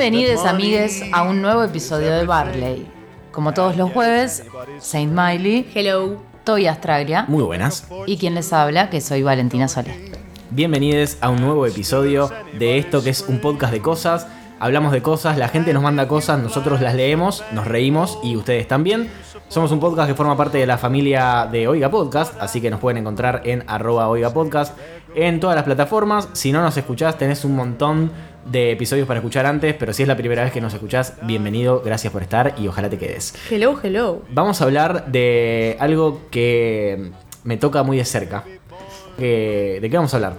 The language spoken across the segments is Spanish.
Bienvenidos amigues a un nuevo episodio de Barley. Como todos los jueves, Saint Miley, Hello. Toy Australia Muy buenas. y quien les habla, que soy Valentina Solé. Bienvenidos a un nuevo episodio de esto que es un podcast de cosas. Hablamos de cosas, la gente nos manda cosas, nosotros las leemos, nos reímos y ustedes también. Somos un podcast que forma parte de la familia de Oiga Podcast, así que nos pueden encontrar en arroba Oiga Podcast en todas las plataformas. Si no nos escuchás, tenés un montón de episodios para escuchar antes, pero si es la primera vez que nos escuchás, bienvenido, gracias por estar y ojalá te quedes. Hello, hello. Vamos a hablar de algo que me toca muy de cerca. Que- ¿De qué vamos a hablar?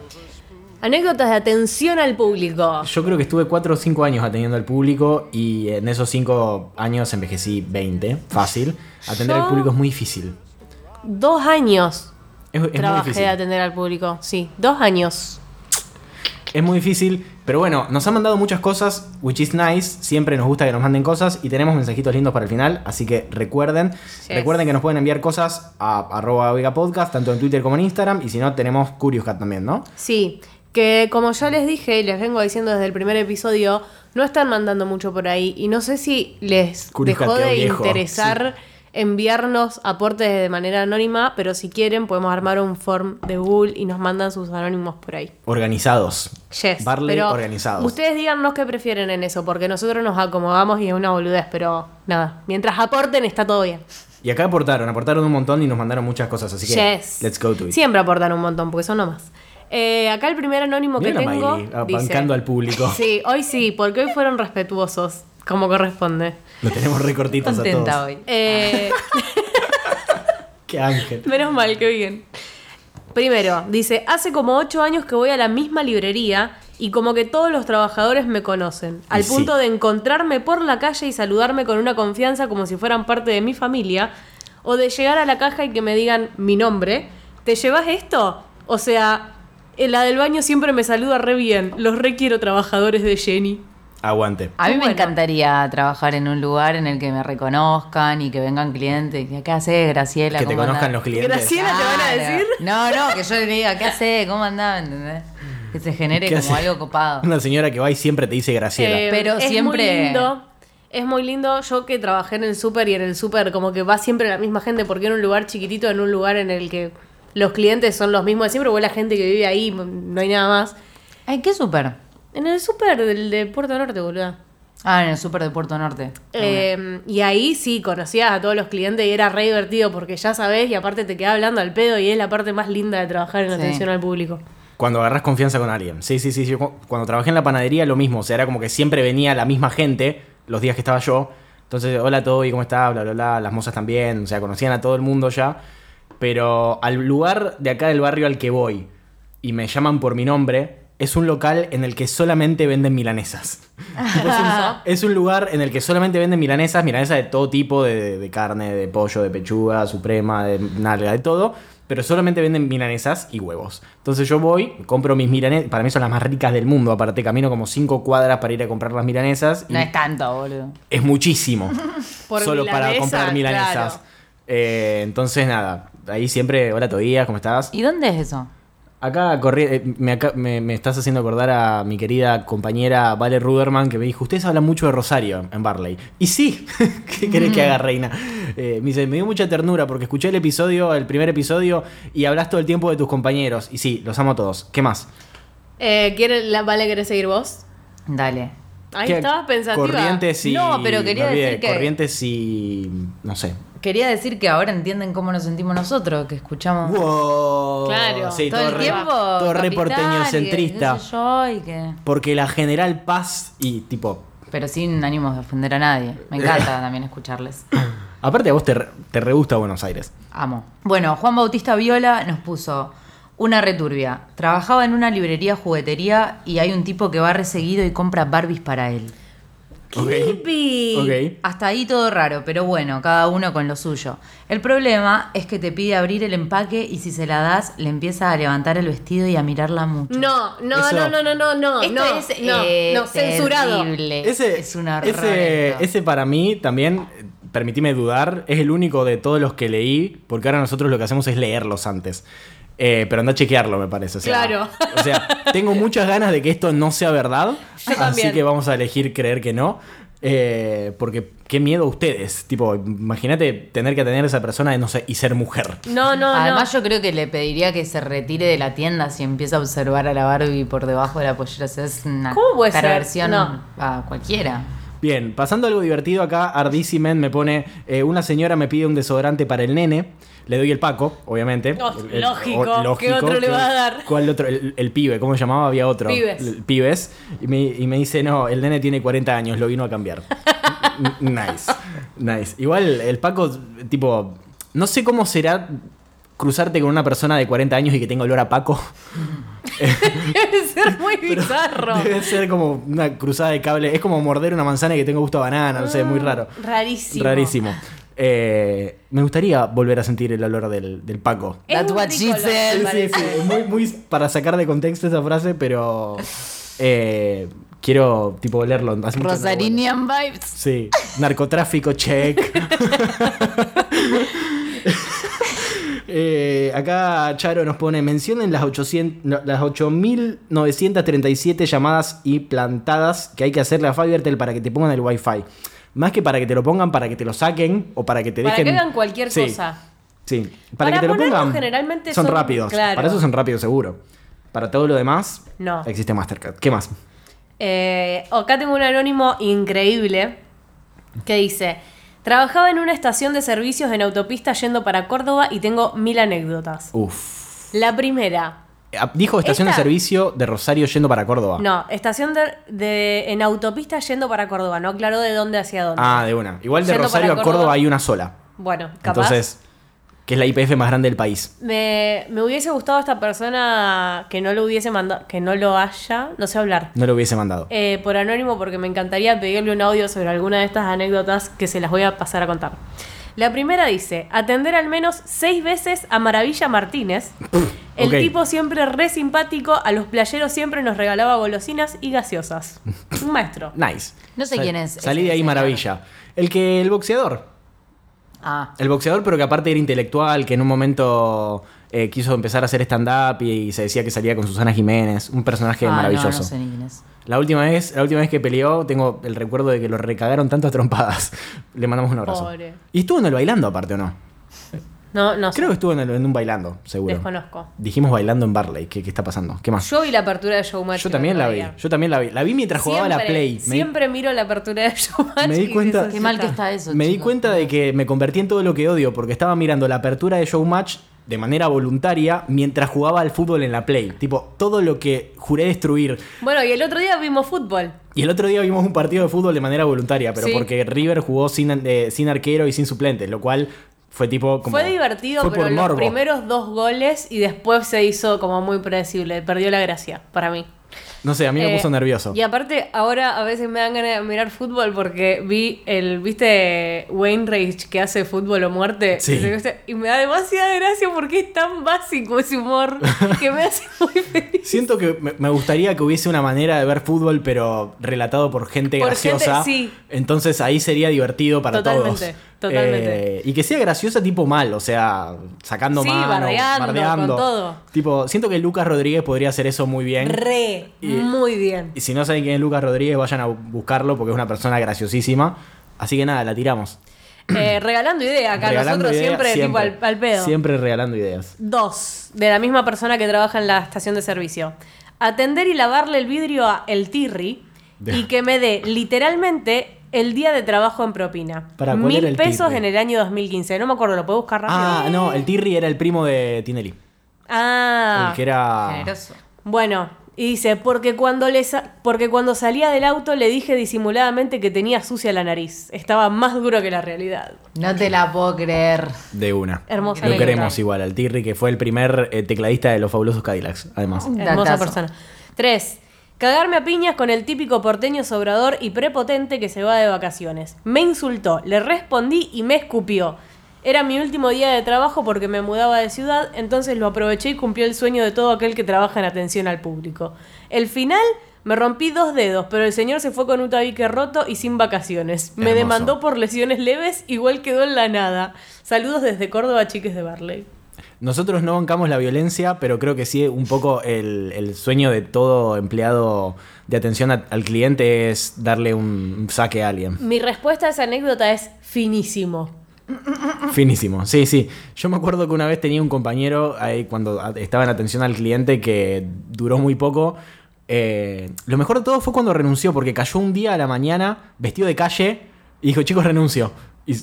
Anécdotas de atención al público. Yo creo que estuve 4 o 5 años atendiendo al público y en esos 5 años envejecí 20, fácil. Atender Yo- al público es muy difícil. Dos años Es, es muy trabajé difícil. de atender al público. Sí, dos años. Es muy difícil, pero bueno, nos han mandado muchas cosas, which is nice. Siempre nos gusta que nos manden cosas y tenemos mensajitos lindos para el final, así que recuerden, recuerden que nos pueden enviar cosas a arroba podcast, tanto en Twitter como en Instagram, y si no, tenemos Curious Cat también, ¿no? Sí, que como ya les dije y les vengo diciendo desde el primer episodio, no están mandando mucho por ahí y no sé si les dejó de viejo, interesar enviarnos aportes de manera anónima, pero si quieren podemos armar un form de Google y nos mandan sus anónimos por ahí. Organizados. Yes, Barley pero organizados. Ustedes díganos qué prefieren en eso, porque nosotros nos acomodamos y es una boludez, pero nada, mientras aporten está todo bien. Y acá aportaron, aportaron un montón y nos mandaron muchas cosas, así que Yes. let's go to it. Siempre aportan un montón, porque son nomás. Eh, acá el primer anónimo Mira que tengo. Miley, ah, dice- al público. Sí, hoy sí, porque hoy fueron respetuosos, como corresponde. Lo tenemos recortitos a todos. hoy. Eh, Qué ángel. menos mal, qué bien. Primero, dice, hace como ocho años que voy a la misma librería y como que todos los trabajadores me conocen, al Y sí. punto de encontrarme por la calle y saludarme con una confianza como si fueran parte de mi familia, o de llegar a la caja y que me digan mi nombre, ¿te llevas esto? O sea, la del baño siempre me saluda re bien, los requiero trabajadores de Jenny. Aguante. A mí me bueno. encantaría trabajar en un lugar en el que me reconozcan y que vengan clientes. ¿Qué haces, Graciela? Que te ¿Cómo conozcan andás?". los clientes. Graciela. ¿te van a decir? No, no, que yo le diga, ¿qué haces? ¿Cómo andás? ¿Entendés? Que se genere ¿Qué como hace? algo copado. Una señora que va y siempre te dice Graciela. Eh, Pero es siempre- Muy lindo, es muy lindo. Yo que trabajé en el súper y en el súper, como que va siempre la misma gente, porque en un lugar chiquitito, en un lugar en el que los clientes son los mismos de siempre, o la gente que vive ahí, no hay nada más. Ay, qué súper. En el súper del de Puerto Norte, boludo. Ah, en el súper de Puerto Norte. Eh, y ahí sí conocías a todos los clientes y era re divertido porque ya sabés y aparte te quedaba hablando al pedo y es la parte más linda de trabajar en Sí. atención al público. Cuando agarras confianza con alguien. Sí, sí, sí. Yo cu- cuando trabajé en la panadería, lo mismo. O sea, era como que siempre venía la misma gente los días que estaba yo. Entonces, hola Toby, ¿cómo estás? Bla, bla, bla. Las mozas también. O sea, conocían a todo el mundo ya. Pero al lugar de acá del barrio al que voy y me llaman por mi nombre, es un local en el que solamente venden milanesas. Es, un, lugar en el que solamente venden milanesas, milanesas de todo tipo, de, de carne, de pollo, de pechuga, suprema, de nalga, de todo. Pero solamente venden milanesas y huevos. Entonces yo voy, compro mis milanesas. Para mí son las más ricas del mundo. Aparte, camino como cinco cuadras para ir a comprar las milanesas. y No es tanto, boludo. es muchísimo. Por solo para comprar milanesas. claro. Eh, entonces, nada. Ahí siempre, hola Tobías, ¿cómo estás? ¿Y dónde es eso? Acá corri- eh, me, aca- me- me estás haciendo acordar a mi querida compañera Vale Ruderman que me dijo, ustedes hablan mucho de Rosario en Barley. Y sí, ¿qué querés que haga, reina? Eh, me dice, me dio mucha ternura porque escuché el episodio, el primer episodio, y hablas todo el tiempo de tus compañeros. Y sí, los amo a todos. ¿Qué más? Eh, ¿quiere- la- ¿Vale, querés seguir vos? Dale. Ahí estabas pensativa. Corrientes y... No, pero quería olvidé, decir que- Corrientes y... no sé. Quería decir que ahora entienden cómo nos sentimos nosotros, que escuchamos Wow. Claro, Sí, todo el re- tiempo. Todo re porteño centrista. qué sé yo, y que- Porque la General Paz y tipo... Pero sin ánimos de ofender a nadie. Me encanta también escucharles. Aparte a vos te, te re gusta Buenos Aires. Amo. Bueno, Juan Bautista Viola nos puso una returbia. Trabajaba en una librería juguetería y hay un tipo que va reseguido y compra Barbies para él. Creepy. Ok. Hasta ahí todo raro, pero bueno, cada uno con lo suyo. El problema es que te pide abrir el empaque y si se la das, le empieza a levantar el vestido y a mirarla mucho. No, no, Eso- no, no, no, no, no, Esto no, es no, eh, no, censurado. Ese, es una ese, ese para mí también, permitime dudar, es el único de todos los que leí, porque ahora nosotros lo que hacemos es leerlos antes. Eh, pero anda a chequearlo, me parece. o sea, Claro. O sea, tengo muchas ganas de que esto no sea verdad. Yo así también. que vamos a elegir creer que no. Eh, porque qué miedo a ustedes. Tipo, imagínate tener que atender a esa persona y, no sé, y ser mujer. No, no, Además, no. yo creo que le pediría que se retire de la tienda si empieza a observar a la Barbie por debajo de la pollera. O sea, es una ¿Cómo puede ser? No. a cualquiera. Bien, pasando a algo divertido acá, Ardicimen me pone, eh, una señora me pide un desodorante para el nene, le doy el Paco, obviamente. Oh, El- el- lógico, ¿qué otro le ¿qué- vas a dar? ¿Cuál otro? El, el pibe, ¿cómo se llamaba? Había otro. Pibes. El- pibes. Y me, y me dice, no, el nene tiene 40 años, lo vino a cambiar. Nice, nice. Igual el Paco, tipo, no sé cómo será cruzarte con una persona de 40 años y que tenga olor a Paco. Debe ser muy bizarro. Debe ser como una cruzada de cable. Es como morder una manzana y que tenga gusto a banana, no sé, muy raro. Rarísimo. Rarísimo. Eh, me gustaría volver a sentir el olor del, del Paco. That's what she said. Sí, sí, muy, muy para sacar de contexto esa frase, pero eh, quiero tipo olerlo. Rosarinian vibes. Sí, narcotráfico, check. Eh, acá Charo nos pone, mencionen las, 800, no, las 8.937 llamadas y plantadas que hay que hacerle a Fivertel para que te pongan el wifi. Más que para que te lo pongan, para que te lo saquen o para que te Para dejen... que hagan cualquier Sí, cosa. Sí, para, Para que te lo pongan. generalmente son, son- rápidos. claro. Para eso son rápidos, seguro. Para todo lo demás, No. existe Mastercard. ¿Qué más? Eh, acá tengo un anónimo increíble que dice: Trabajaba en una estación de servicios en autopista yendo para Córdoba y tengo mil anécdotas. Uf. La primera, Dijo estación Esta- de servicio de Rosario yendo para Córdoba. no, estación de, de- en autopista yendo para Córdoba, no aclaró de dónde hacia dónde. Ah, de una. Igual de Yendo Rosario a Córdoba Córdoba. hay una sola. Bueno, capaz. Entonces, que es la IPF más grande del país. Me, me hubiese gustado esta persona que no lo hubiese mandado, que no lo haya, no sé hablar. No lo hubiese mandado. eh, por anónimo porque me encantaría pedirle un audio sobre alguna de estas anécdotas que se las voy a pasar a contar. La primera dice, atender al menos seis veces a Maravilla Martínez. El tipo siempre re simpático, a los playeros siempre nos regalaba golosinas y gaseosas. Un maestro. Nice. No sé quién es Salí de ahí señor. maravilla. El que el boxeador. Ah, El boxeador, pero que aparte era intelectual, que en un momento eh, quiso empezar a hacer stand-up y, se decía que salía con Susana Jiménez. Un personaje ah, maravilloso. No, no sé ni quién es. La última vez, la última vez que peleó, tengo el recuerdo de que lo recagaron tanto a trompadas. Le mandamos un abrazo. Pobre. Y estuvo en el bailando aparte, ¿o no? No, no sé. Creo que estuvo en, el- en un bailando, seguro. Desconozco. Dijimos bailando en Barley. ¿Qué, qué está pasando? ¿Qué más? Yo vi la apertura de Showmatch. Yo también la vi. día. Yo también la vi. La vi mientras jugaba la Siempre- Play. Me di- Siempre miro la apertura de Showmatch. Me di y cuenta- dices, Qué mal que "Está". eso. Me di cuenta de que me convertí en todo lo que odio porque estaba mirando la apertura de Showmatch de manera voluntaria mientras jugaba al fútbol en la Play. Tipo, todo lo que juré destruir. Bueno, y el otro día vimos fútbol. Y el otro día vimos un partido de fútbol de manera voluntaria, pero Sí. porque River jugó sin, eh, sin arquero y sin suplentes, lo cual fue tipo como... Fue divertido, fue pero los primeros dos goles y después se hizo como muy predecible. Perdió la gracia, para mí. No sé, a mí me Eh, puso nervioso. Y aparte, ahora a veces me dan ganas de mirar fútbol porque vi el, ¿viste Wayne Rage que hace fútbol o muerte? Sí. Y me da demasiada gracia porque es tan básico ese humor que me hace muy feliz. Siento que me- gustaría que hubiese una manera de ver fútbol, pero relatado por gente Por graciosa. gente, sí. Entonces ahí sería divertido para Totalmente, todos. Totalmente. Eh, y que sea graciosa tipo mal, o sea, sacando Sí, mano, bardeando, con todo. Tipo, siento que Lucas Rodríguez podría hacer eso muy bien. Re, Y- muy bien. Y si no saben quién es Lucas Rodríguez, vayan a buscarlo porque es una persona graciosísima. Así que nada, la tiramos. Eh, regalando idea acá, Regalando nosotros ideas, siempre, tipo al, al pedo. Siempre regalando ideas. Dos, de la misma persona que trabaja en la estación de servicio. Atender y lavarle el vidrio a El Tirri y que me dé literalmente el día de trabajo en propina. Para, ¿cuál Mil era el pesos Tirri? en el año 2015. No me acuerdo, ¿lo puedo buscar rápido? Ah, no, el Tirri era el primo de Tinelli. Ah, El que era. Generoso. bueno. Y dice, porque cuando, le sa- porque cuando salía del auto le dije disimuladamente que tenía sucia la nariz. Estaba más duro que la realidad. No te la puedo creer. De una. Hermosa Lo queremos igual, al Tirri, que fue el primer eh, tecladista de los fabulosos Cadillacs, además. Hermosa datazo. persona. Tres. Cagarme a piñas con el típico porteño sobrador y prepotente que se va de vacaciones. Me insultó, le respondí y me escupió. Era mi último día de trabajo porque me mudaba de ciudad, entonces lo aproveché y cumplió el sueño de todo aquel que trabaja en atención al público. El final, me rompí dos dedos, pero el señor se fue con un tabique roto y sin vacaciones. Me Hermoso. demandó por lesiones leves, igual quedó en la nada. Saludos desde Córdoba, chiques de Barley. Nosotros no bancamos la violencia, pero creo que sí, un poco el, el sueño de todo empleado de atención a- al cliente es darle un, saque a alguien. Mi respuesta a esa anécdota es finísimo. Finísimo, sí, sí. Yo me acuerdo que una vez tenía un compañero ahí cuando estaba en atención al cliente que duró muy poco. Eh, lo mejor de todo fue cuando renunció, porque cayó un día a la mañana vestido de calle y dijo, chicos, renuncio. Y,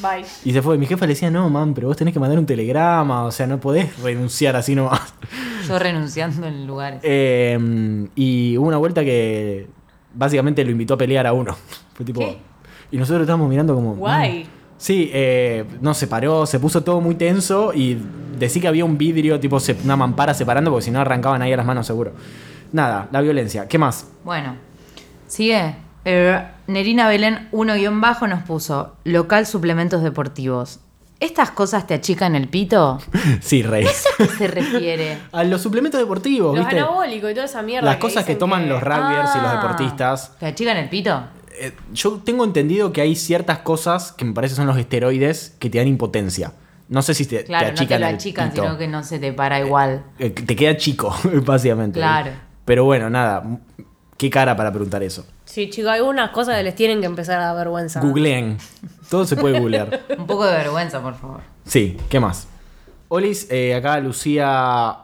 Bye. y se fue. Mi jefa le decía, no, man, pero vos tenés que mandar un telegrama, o sea, no podés renunciar así nomás. Yo renunciando en lugares. Eh, y hubo una vuelta que básicamente lo invitó a pelear a uno. Fue tipo. ¿Qué? Y nosotros estábamos mirando como. Guay. Sí, eh, no, se paró, se puso todo muy tenso y decí que había un vidrio, tipo una mampara separando, porque si no arrancaban ahí a las manos seguro. Nada, la violencia. ¿Qué más? Bueno, sigue. Eh, Nerina Belén 1-bajo nos puso local suplementos deportivos. ¿Estas cosas te achican el pito? Sí, rey. ¿A qué se refiere? a los suplementos deportivos, Los ¿viste? anabólicos y toda esa mierda. Las cosas que toman los rugbyers y los Ah, deportistas. ¿Te achican el pito? Eh, yo tengo entendido que hay ciertas cosas que me parece son los esteroides que te dan impotencia. No sé si te, te Claro, no te achican lo el achican, pito. sino que no se te para igual. Eh, te queda chico, básicamente. Claro. Pero bueno, nada. Qué cara para preguntar eso. Sí, chicos, algunas cosas que les tienen que empezar a dar vergüenza. Googleen. Todo se puede googlear. Un poco de vergüenza, por favor. Sí, ¿qué más? Olis, eh, acá Lucía.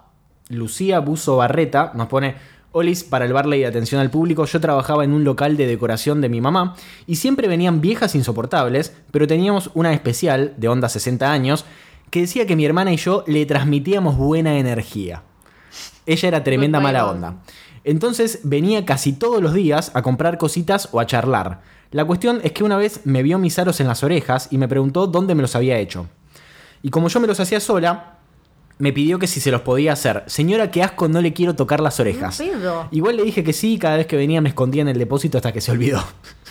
Lucía Buzo Barreta nos pone. Olis, para el Barley de atención al público, yo trabajaba en un local de decoración de mi mamá y siempre venían viejas insoportables, pero teníamos una especial de onda 60 años que decía que mi hermana y yo le transmitíamos buena energía. Ella era tremenda mala onda. Entonces venía casi todos los días a comprar cositas o a charlar. La cuestión es que una vez me vio mis aros en las orejas y me preguntó dónde me los había hecho. Y como yo me los hacía sola, me pidió que si se los podía hacer. Señora, qué asco, no le quiero tocar las orejas. Igual le dije que sí, cada vez que venía me escondía en el depósito hasta que se olvidó.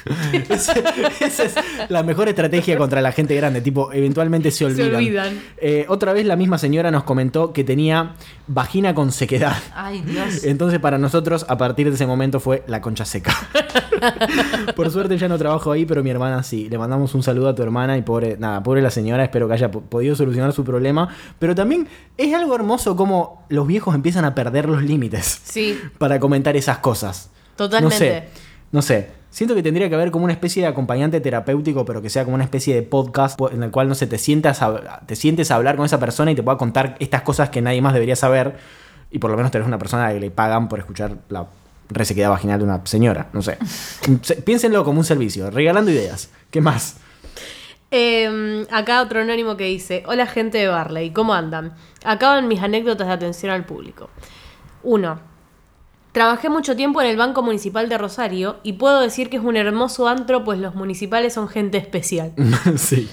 Esa es la mejor estrategia contra la gente grande, tipo, eventualmente se olvidan. olvidan. Eh, otra vez la misma señora nos comentó que tenía vagina con sequedad. Ay, Dios. Entonces para nosotros a partir de ese momento fue la concha seca. Por suerte ya no trabajo ahí, pero mi hermana sí. Le mandamos un saludo a tu hermana y pobre, nada, pobre la señora, espero que haya po- podido solucionar su problema. Pero también es algo hermoso como los viejos empiezan a perder los límites Sí, para comentar esas cosas. Totalmente. No sé, no sé. Siento que tendría que haber como una especie de acompañante terapéutico, pero que sea como una especie de podcast en el cual, no sé, te sientas a, te sientes a hablar con esa persona y te pueda contar estas cosas que nadie más debería saber. Y por lo menos tenés una persona a la que le pagan por escuchar la resequedad vaginal de una señora. No sé. Se- Piénsenlo como un servicio, regalando ideas. ¿Qué más? Eh, acá otro anónimo que dice: Hola, gente de Barley, ¿cómo andan? Acaban mis anécdotas de atención al público. 1. Trabajé mucho tiempo en el Banco Municipal de Rosario y puedo decir que es un hermoso antro, pues los municipales son gente especial. sí.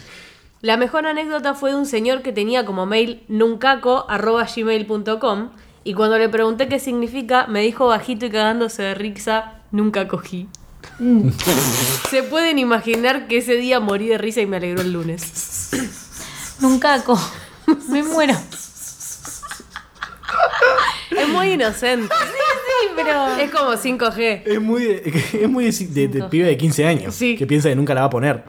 La mejor anécdota fue de un señor que tenía como mail nuncaco.gmail.com y cuando le pregunté qué significa, me dijo bajito y cagándose de risa, nunca cogí. Se pueden imaginar que ese día morí de risa y me alegró el lunes. Nunca co. Me muero. Es muy inocente. Pero. Es como 5G. Es muy de, es muy de, de- de pibe de 15 años Sí. que piensa que nunca la va a poner.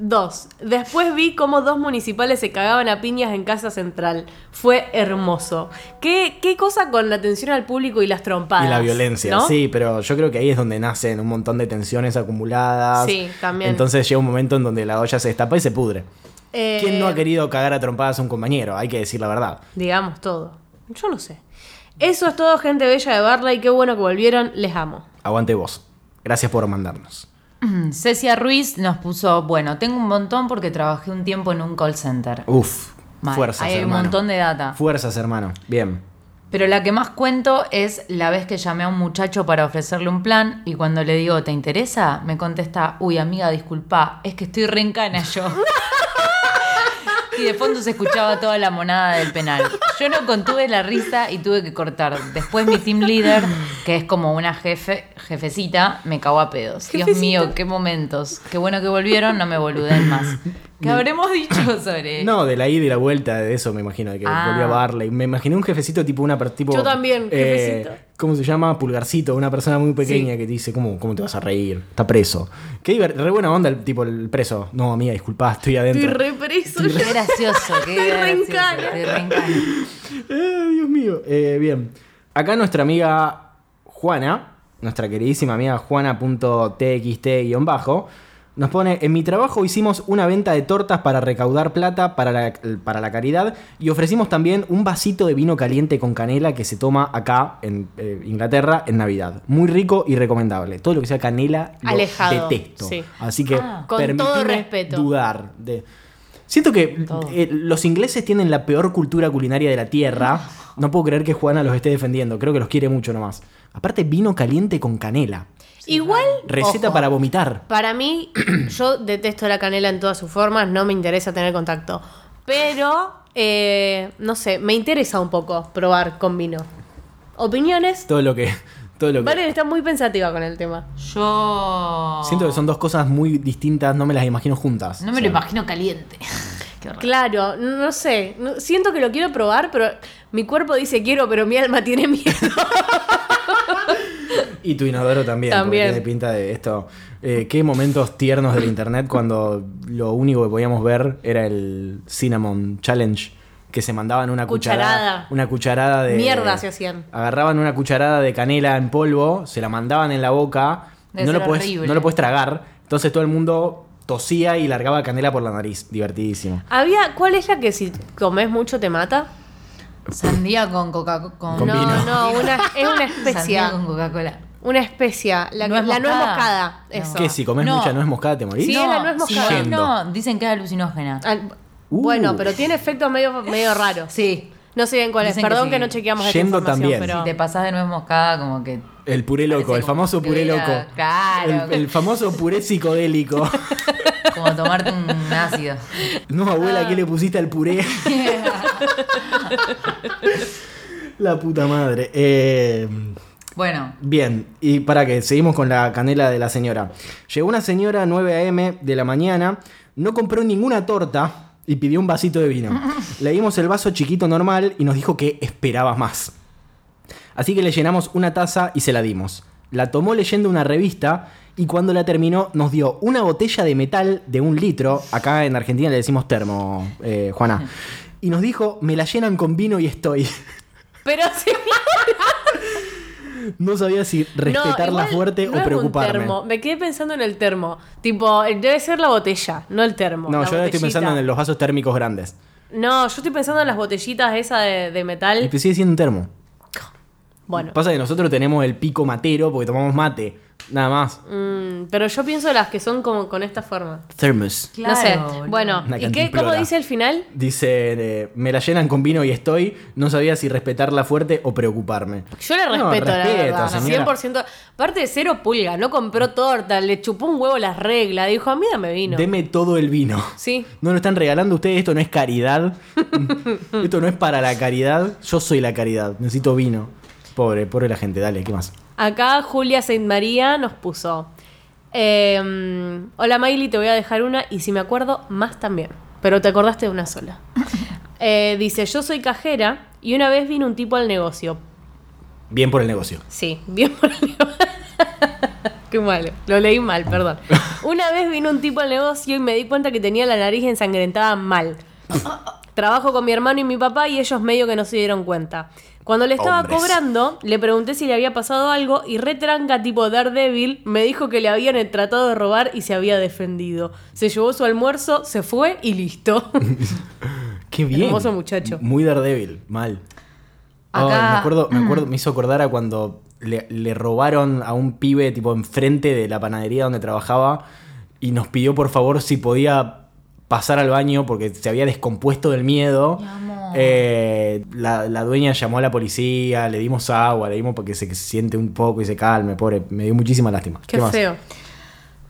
Dos. Después vi cómo dos municipales se cagaban a piñas en Casa Central. Fue hermoso. ¿Qué, qué cosa con la atención al público y las trompadas? Y la violencia, ¿no? sí, pero yo creo que ahí es donde nacen un montón de tensiones acumuladas. Sí, también. Entonces llega un momento en donde la olla se destapa y se pudre. Eh, ¿Quién no ha querido cagar a trompadas a un compañero? Hay que decir la verdad. Digamos todo. Yo no sé. Eso es todo, gente bella de Barley. Qué bueno que volvieron. Les amo. Aguante vos. Gracias por mandarnos. Cecia Ruiz nos puso, bueno, tengo un montón porque trabajé un tiempo en un call center. Uf, Mal. fuerzas, hay un montón de data. Fuerzas, hermano. Bien. Pero la que más cuento es la vez que llamé a un muchacho para ofrecerle un plan y cuando le digo, ¿te interesa? Me contesta, uy, amiga, disculpa, es que estoy re en cana yo. y de fondo se escuchaba toda la monada del penal. Yo no contuve la risa y tuve que cortar. Después mi team leader, que es como una jefe, jefecita, me cagó a pedos. Dios mío, qué momentos. Qué bueno que volvieron, no me boluden más. ¿Qué habremos dicho sobre No, de la ida y la vuelta, de eso me imagino, de que Ah. volvió a Barley. Me imaginé un jefecito tipo una per- tipo. Yo también, eh, jefecito. ¿Cómo se llama? Pulgarcito, una persona muy pequeña que te dice, ¿cómo, ¿cómo te vas a reír? Está preso. Qué re buena onda el tipo, el preso. No, amiga, disculpa, estoy adentro. Estoy re preso. Qué gracioso, qué Estoy gracioso. reencana. estoy reencana. Eh, Dios mío. Eh, bien. Acá nuestra amiga Juana, nuestra queridísima amiga Juana.txt-bajo, nos pone, en mi trabajo hicimos una venta de tortas para recaudar plata para la, para la caridad y ofrecimos también un vasito de vino caliente con canela que se toma acá en eh, Inglaterra en Navidad. Muy rico y recomendable. Todo lo que sea canela lo Alejado, detesto. sí. Así que Ah. Con todo respeto. dudar de... Siento que eh, los ingleses tienen la peor cultura culinaria de la tierra. No puedo creer que Juana los esté defendiendo. Creo que los quiere mucho nomás. Aparte, vino caliente con canela. Igual, Receta ojo, para vomitar. Para mí, yo detesto la canela en todas sus formas, no me interesa tener contacto. Pero, eh, no sé, me interesa un poco probar con vino. ¿Opiniones? Todo lo que. Todo lo que. Valen está muy pensativa con el tema. Yo. Siento que son dos cosas muy distintas, no me las imagino juntas. No O me sea, lo imagino caliente. Claro, no sé, siento que lo quiero probar, pero mi cuerpo dice quiero, pero mi alma tiene miedo. Y tu inodoro también. También. Porque tiene pinta de esto. Eh, qué momentos tiernos del internet cuando lo único que podíamos ver era el Cinnamon Challenge. Que se mandaban una cucharada. Cucharada. Una cucharada de. Mierda se hacían. Agarraban una cucharada de canela en polvo, se la mandaban en la boca. Debe no lo, horrible. no lo puedes tragar. Entonces todo el mundo tosía y largaba canela por la nariz. Divertidísimo. Había, ¿cuál es la que si comes mucho te mata? Sandía con Coca-Cola. Con no, vino. no, una, es una Sandía especia. con Coca-Cola. Una especia. La, Nuez la nuez moscada. moscada. No. Eso. ¿Qué? Si comes No. mucha nuez moscada te morís. Sí, es la nuez si moscada. no, no, dicen que es alucinógena. Ah, Uh. Bueno, pero tiene efectos medio, medio raros. Sí. No sé bien cuál es. Dicen que Perdón que, sí. no chequeamos esta Yendo información, también. pero... Si te pasas de nuez moscada, como que. El puré loco, Parece el como famoso que puré hubiera- loco. claro. El, el famoso puré psicodélico. Como tomarte un ácido. No, abuela, Ah. ¿qué le pusiste al puré? La puta madre. Eh, Bueno, bien, y para que seguimos con la canela de la señora. Llegó una señora 9 a.m. de la mañana, no compró ninguna torta y pidió un vasito de vino. Le dimos el vaso chiquito normal y nos dijo que esperaba más. Así que le llenamos una taza y se la dimos. La tomó leyendo una revista y cuando la terminó nos dio una botella de metal de un litro. Acá en Argentina le decimos termo, eh, Juana. Y nos dijo, me la llenan con vino y estoy. Pero sí. No sabía si respetarla fuerte no o un preocuparme. termo. Me quedé pensando en el termo. Tipo, debe ser la botella, no el termo. No, yo ahora estoy botellita. pensando en los vasos térmicos grandes. No, yo estoy pensando en las botellitas esas de, de Y metal. pues sigue siendo un termo. Bueno, Pasa que nosotros tenemos el pico matero porque tomamos mate. Nada más. mm, pero yo pienso las que son como con esta forma. Thermos. no sé. boludo. Bueno, Una ¿y qué, cómo dice el final? Dice, eh, me la llenan con vino y estoy. No sabía si respetarla fuerte o preocuparme. Yo le No, respeto, la respeto, verdad. señora. 100%. Aparte de cero pulga, no compró torta, le chupó un huevo las reglas. Dijo, a mí dame vino. Deme todo el vino. Sí. No lo están regalando ustedes, esto no es caridad. esto no es para la caridad. Yo soy la caridad. Necesito vino. Pobre, pobre la gente. Dale, ¿qué más? Acá Julia Saint María nos puso. eh, Hola Miley, te voy a dejar una y si me acuerdo, más también. Pero te acordaste de una sola. Eh, dice, yo soy cajera y una vez vino un tipo al negocio. Bien por el negocio. Sí, bien por el negocio. Qué malo, lo leí mal, perdón. Una vez vino un tipo al negocio y me di cuenta que tenía la nariz ensangrentada mal. Trabajo con mi hermano y mi papá y ellos medio que no se dieron cuenta. Cuando le estaba Hombres. cobrando, le pregunté si le había pasado algo y retranca tipo Daredevil me dijo que le habían tratado de robar y se había defendido. Se llevó su almuerzo, se fue y listo. Qué bien. Hermoso muchacho. Muy Daredevil, mal. Me acuerdo, me acuerdo, me hizo acordar a cuando le, le robaron a un pibe tipo enfrente de la panadería donde trabajaba y nos pidió por favor si podía pasar al baño porque se había descompuesto del miedo. Mi Eh, la, la dueña llamó a la policía, le dimos agua, le dimos para que se, que se siente un poco y se calme, pobre. Me dio muchísima lástima. Qué más? feo.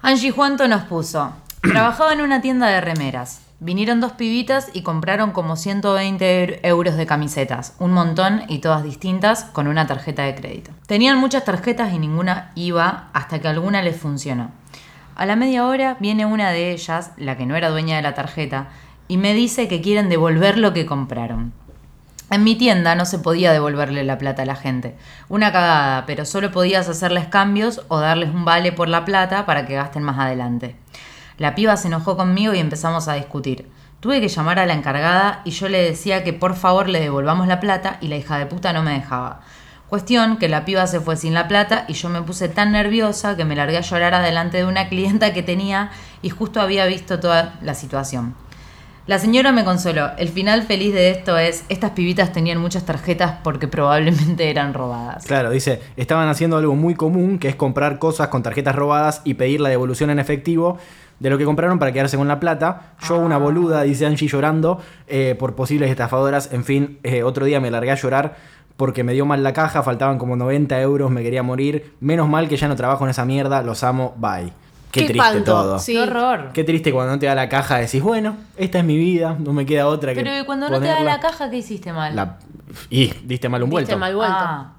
Angie Juanto nos puso. Trabajaba en una tienda de remeras. Vinieron dos pibitas y compraron como 120 euros de camisetas, un montón y todas distintas con una tarjeta de crédito. Tenían muchas tarjetas y ninguna iba hasta que alguna les funcionó. A la media hora viene una de ellas, la que no era dueña de la tarjeta, y me dice que quieren devolver lo que compraron. En mi tienda no se podía devolverle la plata a la gente. Una cagada, pero solo podías hacerles cambios o darles un vale por la plata para que gasten más adelante. La piba se enojó conmigo y empezamos a discutir. Tuve que llamar a la encargada y yo le decía que por favor le devolvamos la plata y la hija de puta no me dejaba. Cuestión que la piba se fue sin la plata y yo me puse tan nerviosa que me largué a llorar adelante de una clienta que tenía y justo había visto toda la situación. La señora me consoló. El final feliz de esto es, estas pibitas tenían muchas tarjetas porque probablemente eran robadas. Claro, dice, estaban haciendo algo muy común, que es comprar cosas con tarjetas robadas y pedir la devolución en efectivo de lo que compraron para quedarse con la plata. Yo, una boluda, dice Angie llorando eh, por posibles estafadoras. En fin, eh, otro día me largué a llorar porque me dio mal la caja, faltaban como 90 euros, me quería morir. Menos mal que ya no trabajo en esa mierda, los amo, bye. Qué, Qué triste espanto, todo. sí. ¡Qué horror! Qué triste cuando no te da la caja, decís, bueno, esta es mi vida, no me queda otra que. Pero ¿y cuando no te da la caja, ¿qué hiciste mal? La- Y diste mal un Diste vuelto. mal vuelto. Ah,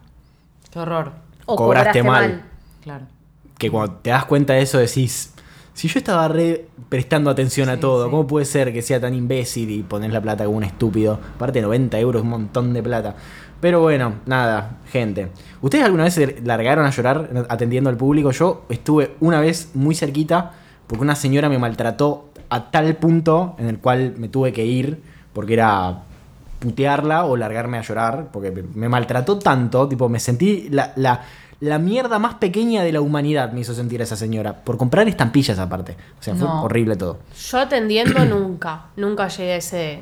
qué horror. o cobraste cobraste, mal. mal. Claro. que cuando te das cuenta de eso decís, si yo estaba re prestando atención a todo, sí. ¿cómo puede ser que sea tan imbécil y poner la plata como un estúpido? Aparte 90 euros, un montón de plata. Pero bueno, nada, gente. ¿Ustedes alguna vez se largaron a llorar atendiendo al público? Yo estuve una vez muy cerquita porque una señora me maltrató a tal punto en el cual me tuve que ir porque era putearla o largarme a llorar, porque me- maltrató tanto, tipo, me sentí la, la, la mierda más pequeña de la humanidad, me hizo sentir esa señora, por comprar estampillas aparte. O sea, fue horrible todo. Yo atendiendo nunca, nunca llegué a ese,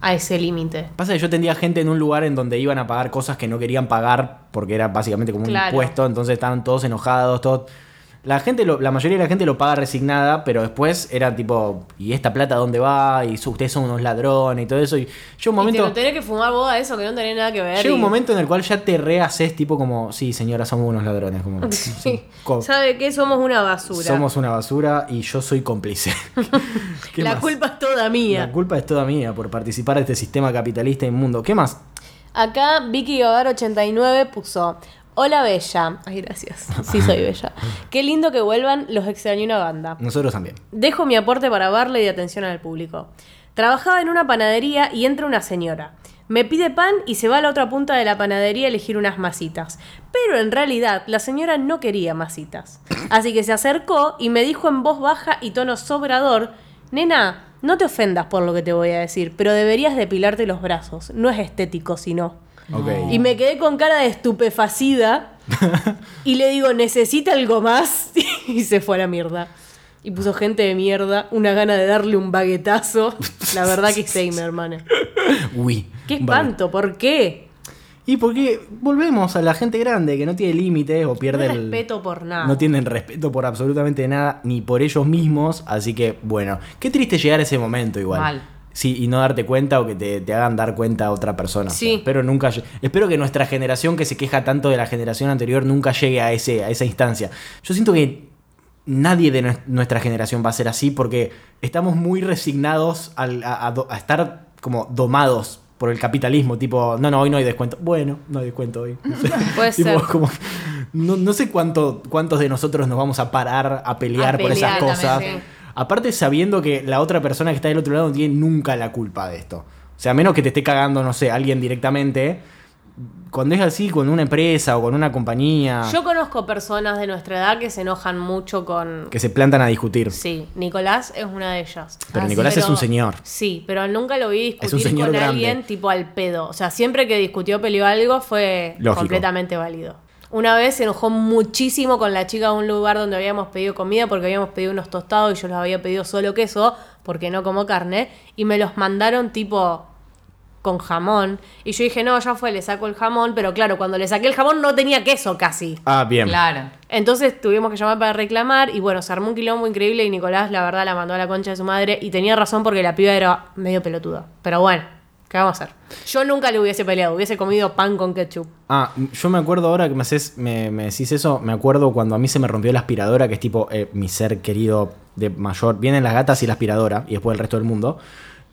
a ese límite. Pasa que yo tendría gente en un lugar en donde iban a pagar cosas que no querían pagar porque era básicamente como un impuesto, entonces estaban todos enojados, todos... La gente, lo- la mayoría de la gente lo paga resignada, pero después era tipo, ¿y esta plata dónde va? Y su- ustedes son unos ladrones y todo eso. Y yo un Y te momento... lo tenés que fumar vos a eso que no tenés nada que ver. Llega un momento en el cual ya te rehaces tipo como, sí, señora, somos unos ladrones. Como, Sí. ¿Sabe qué? Somos una basura. somos una basura y yo soy cómplice. ¿Qué La más? culpa es toda mía. La culpa es toda mía por participar de este sistema capitalista inmundo. ¿Qué más? Acá Vicky Gavar 89 puso Hola Bella. Ay, gracias. Sí, soy Bella. Qué lindo que vuelvan, los extrañé una banda. Nosotros también. Dejo mi aporte para verle y atención al público. Trabajaba en una panadería y entra una señora. Me pide pan y se va a la otra punta de la panadería a elegir unas masitas. Pero en realidad la señora no quería masitas. Así que se acercó y me dijo en voz baja y tono sobrador, Nena, no te ofendas por lo que te voy a decir, pero deberías depilarte los brazos. No es estético, sino. Y me quedé con cara de estupefacida y le digo, ¿necesita algo más? Y se fue a la mierda. Y puso gente de mierda, una gana de darle un baguetazo. La verdad que sí, mi hermana. Uy. Qué espanto, ¿por qué? Y porque volvemos a la gente grande que no tiene límites o No pierde hay el... respeto por nada. No tienen respeto por absolutamente nada, ni por ellos mismos. Así que, bueno, qué triste llegar a ese momento igual. Mal. Sí, y no darte cuenta o que te, te hagan dar cuenta a otra persona. Sí. espero nunca espero que nuestra generación que se queja tanto de la generación anterior nunca llegue a, ese, a esa instancia. Yo siento que nadie de nues- nuestra generación va a ser así porque estamos muy resignados a, a do- a estar como domados por el capitalismo. Tipo, no, no, hoy no hay descuento. Bueno, no hay descuento hoy. No sé. Puede Tipo, ser. como- no, no sé cuánto, cuántos de nosotros nos vamos a parar a pelear, A por esas cosas. también, sí. Aparte sabiendo que la otra persona que está del otro lado no tiene nunca la culpa de esto. O sea, a menos que te esté cagando, no sé, alguien directamente. Cuando es así con una empresa o con una compañía Yo conozco personas de nuestra edad que se enojan mucho con... que se plantan a discutir. Sí, Nicolás es una de ellas. Pero Ah, sí, Nicolás es un señor. Sí, pero nunca lo vi Es un discutir señor con grande. alguien tipo al pedo. O sea, siempre que discutió, peleó algo, fue Lógico. completamente válido. Una vez se enojó muchísimo con la chica de un lugar donde habíamos pedido comida porque habíamos pedido unos tostados y yo los había pedido solo queso porque no como carne y me los mandaron tipo con jamón y yo dije no ya fue le saco el jamón pero claro cuando le saqué el jamón no tenía queso casi Ah, bien. Claro. entonces tuvimos que llamar para reclamar y bueno, se armó un quilombo increíble y Nicolás la verdad la mandó a la concha de su madre y tenía razón porque la piba era medio pelotuda. Pero bueno, ¿qué vamos a hacer? Yo nunca le hubiese peleado, hubiese comido pan con ketchup. Ah, yo me acuerdo ahora que me, haces, me, me decís eso, me acuerdo cuando a mí se me rompió la aspiradora, que es tipo eh, mi ser querido de mayor. Vienen las gatas y la aspiradora, y después el resto del mundo.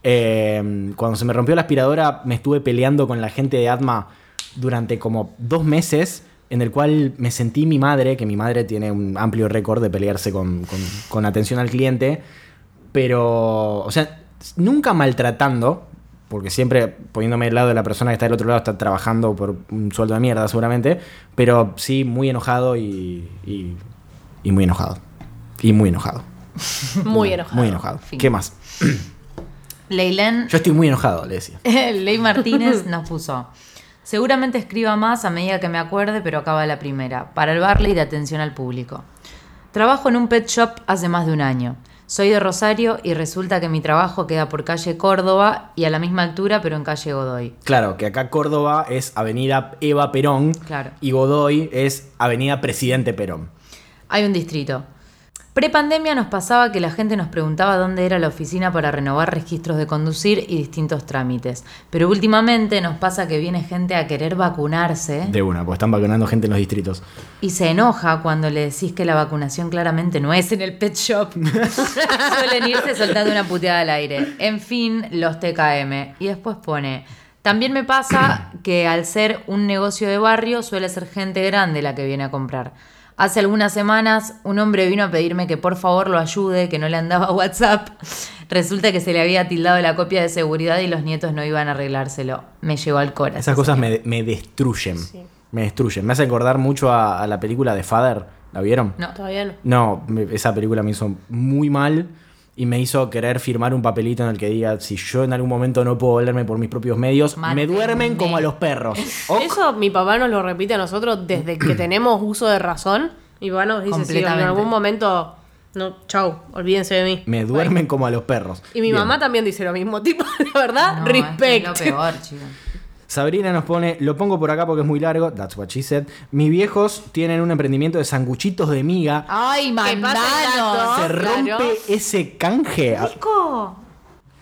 Eh, cuando se me rompió la aspiradora, me estuve peleando con la gente de Atma durante como dos meses, en el cual me sentí mi madre, que mi madre tiene un amplio récord de pelearse con, con- con atención al cliente, pero, o sea, nunca maltratando, porque siempre poniéndome del lado de la persona que está del otro lado, está trabajando por un sueldo de mierda seguramente, pero sí muy enojado y, y, y muy enojado. Y muy enojado. Muy enojado. Muy enojado. Fin. ¿Qué más? Leilén Yo estoy muy enojado, le decía. Ley Martínez nos puso. Seguramente escriba más a medida que me acuerde, pero acaba la primera. Para el Barley de atención al público. Trabajo en un pet shop hace más de un año. Soy de Rosario y resulta que mi trabajo queda por calle Córdoba y a la misma altura, pero en calle Godoy. Claro, que acá Córdoba es Avenida Eva Perón Claro. y Godoy es Avenida Presidente Perón. Hay un distrito. Prepandemia nos pasaba que la gente nos preguntaba dónde era la oficina para renovar registros de conducir y distintos trámites. Pero últimamente nos pasa que viene gente a querer vacunarse De una, porque están vacunando gente en los distritos. y se enoja cuando le decís que la vacunación claramente no es en el pet shop. Suelen irse soltando una puteada al aire. En fin, los TKM. Y después pone. También me pasa que al ser un negocio de barrio suele ser gente grande la que viene a comprar. Hace algunas semanas un hombre vino a pedirme que por favor lo ayude, que no le andaba WhatsApp. Resulta que se le había tildado la copia de seguridad y los nietos no iban a arreglárselo. Me llegó al corazón. Esas cosas me, me destruyen. Me destruyen. Me hace acordar mucho a, a la película de Father. ¿La vieron? No. Todavía no. No, me- esa película me hizo muy mal y me hizo querer firmar un papelito en el que diga, si yo en algún momento no puedo valerme por mis propios medios, Mátenme. me duermen como a los perros. Ok. Eso mi papá nos lo repite a nosotros desde que tenemos uso de razón. Mi papá nos dice, si en algún momento, no, chau, olvídense de mí. Me duermen como a los perros. Y mi Bien. mamá también dice lo mismo, tipo, la verdad, No, es que es respect. lo peor, chicos. Sabrina nos pone, lo pongo por acá porque es muy largo, that's what she said. Mis viejos tienen un emprendimiento de sanguchitos de miga. ¡Ay, mandanos! Se rompe claro. ese canje. Nico.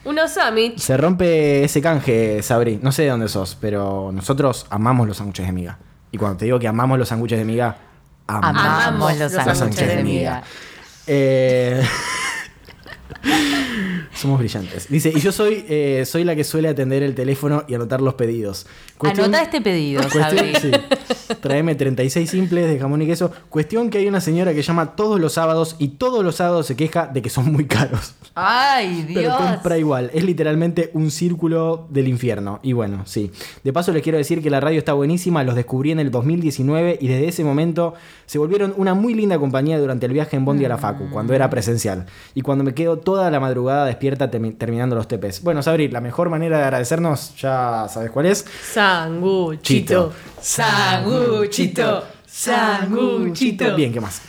Unos sandwich. Se rompe ese canje, Sabri. No sé de dónde sos, pero nosotros amamos los sándwiches de miga. Y cuando te digo que amamos los sándwiches de miga, amamos, Amamos los los sándwiches de miga. Eh, Somos brillantes. Dice, y yo soy, eh, soy la que suele atender el teléfono y anotar los pedidos. Anota este pedido, Cuestión, sí. Tráeme 36 simples de jamón y queso. Cuestión que hay una señora que llama todos los sábados y todos los sábados se queja de que son muy caros. ¡Ay, Pero Dios! compra igual. Es literalmente un círculo del infierno. Y bueno, sí. De paso les quiero decir que la radio está buenísima. Los descubrí en el 2019 y desde ese momento se volvieron una muy linda compañía durante el viaje en Bondi a la Facu, cuando era presencial. Y cuando me quedo toda la madrugada despierta termi- terminando los tepes. Bueno, Sabri, la mejor manera de agradecernos, ya sabes cuál es. Sanguchito. Sanguchito. Sanguchito. Bien, ¿qué más?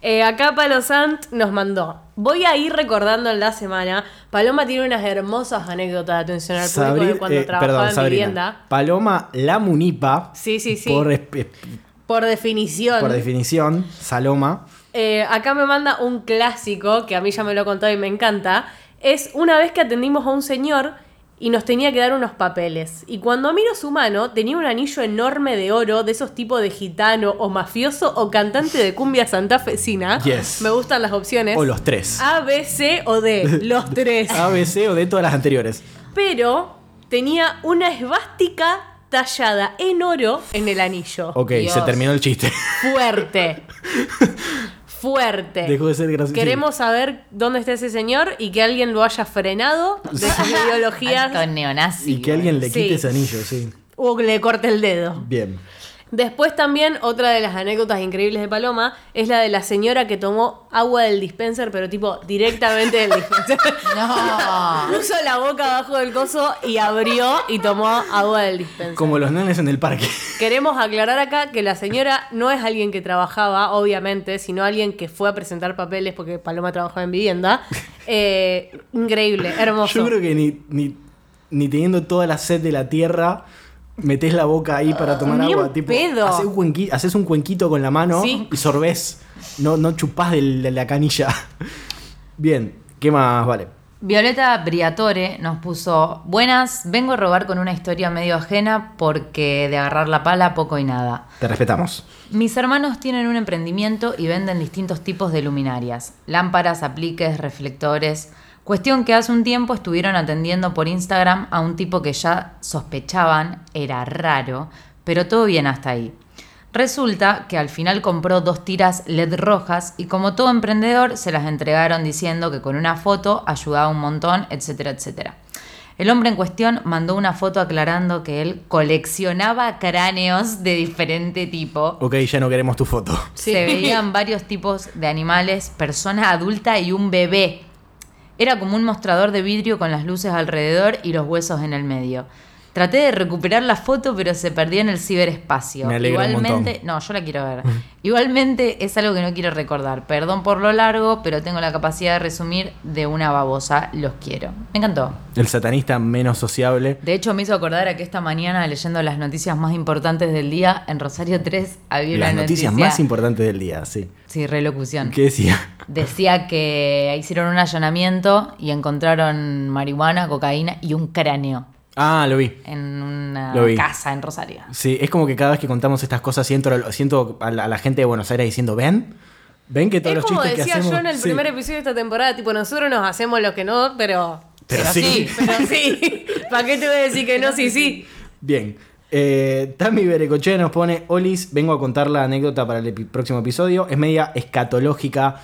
Eh, acá Palo Sant nos mandó. Voy a ir recordando en la semana. Paloma tiene unas hermosas anécdotas de atención al público Sabri- de cuando eh, trabajaba perdón, en Sabrina. vivienda. Paloma la Munipa. Sí, sí, sí. Por, Por, definición. por definición, Saloma. Eh, acá me manda un clásico que a mí ya me lo contó y me encanta. Es una vez que atendimos a un señor y nos tenía que dar unos papeles. Y cuando miro su mano, tenía un anillo enorme de oro, de esos tipos de gitano o mafioso o cantante de cumbia santafesina. Yes. Me gustan las opciones. O los tres. A, B, C o D. Los tres. A, B, C o de todas las anteriores. Pero tenía una esvástica tallada en oro en el anillo. Ok, Dios. se terminó el chiste. Fuerte. Fuerte. Dejó de ser gracioso. Queremos saber dónde está ese señor y que alguien lo haya frenado de sus ideologías Alto neonazi. Y que alguien le Sí. quite ese anillo, sí. o que le corte el dedo. Bien. Después también otra de las anécdotas increíbles de Paloma es la de la señora que tomó agua del dispenser, pero tipo directamente del dispenser. No. Puso la boca abajo del coso y abrió y tomó agua del dispenser. Como los nenes en el parque. Queremos aclarar acá que la señora no es alguien que trabajaba, obviamente, sino alguien que fue a presentar papeles porque Paloma trabajaba en vivienda. Eh, increíble, hermoso. Yo creo que ni, ni, ni teniendo toda la sed de la tierra, metés la boca ahí para tomar Ni agua. Tipo, pedo. haces un, cuenqui- haces un cuenquito con la mano Sí. y sorbés. No, no chupás de la canilla. Bien, ¿qué más vale? Violeta Briatore nos puso, buenas, vengo a robar con una historia medio ajena porque de agarrar la pala poco y nada. Te respetamos. Mis hermanos tienen un emprendimiento y venden distintos tipos de luminarias, lámparas, apliques, reflectores. Cuestión que hace un tiempo estuvieron atendiendo por Instagram a un tipo que ya sospechaban era raro, pero todo bien hasta ahí. Resulta que al final compró dos tiras LED rojas y como todo emprendedor se las entregaron diciendo que con una foto ayudaba un montón, etcétera, etcétera. El hombre en cuestión mandó una foto aclarando que él coleccionaba cráneos de diferente tipo. Ok, ya no queremos tu foto. Sí. Se veían varios tipos de animales, persona adulta y un bebé. Era como un mostrador de vidrio con las luces alrededor y los huesos en el medio. Traté de recuperar la foto, pero se perdió en el ciberespacio. Me Igualmente, no, yo la quiero ver. Igualmente es algo que no quiero recordar. Perdón por lo largo, pero tengo la capacidad de resumir de una babosa. Los quiero. Me encantó. El satanista menos sociable. De hecho, me hizo acordar a que esta mañana, leyendo las noticias más importantes del día, en Rosario 3 había Las una noticias noticia- más importantes del día, sí. Sí, relocución. ¿Qué decía? Decía que hicieron un allanamiento y encontraron marihuana, cocaína y un cráneo Ah, lo vi. en una vi. casa en Rosario. Sí, es como que cada vez que contamos estas cosas siento, siento a, la, a la gente de Buenos Aires diciendo, ¿ven? ¿Ven que todos Es los como chistes que decía hacemos... yo en el Sí. primer episodio de esta temporada, tipo, nosotros nos hacemos lo que no, pero... Pero sí. pero sí. ¿Para qué te voy a decir que no? Sí, sí. Bien. Eh, Tami Berecoche nos pone, Olis, vengo a contar la anécdota para el epi- próximo episodio. Es media escatológica.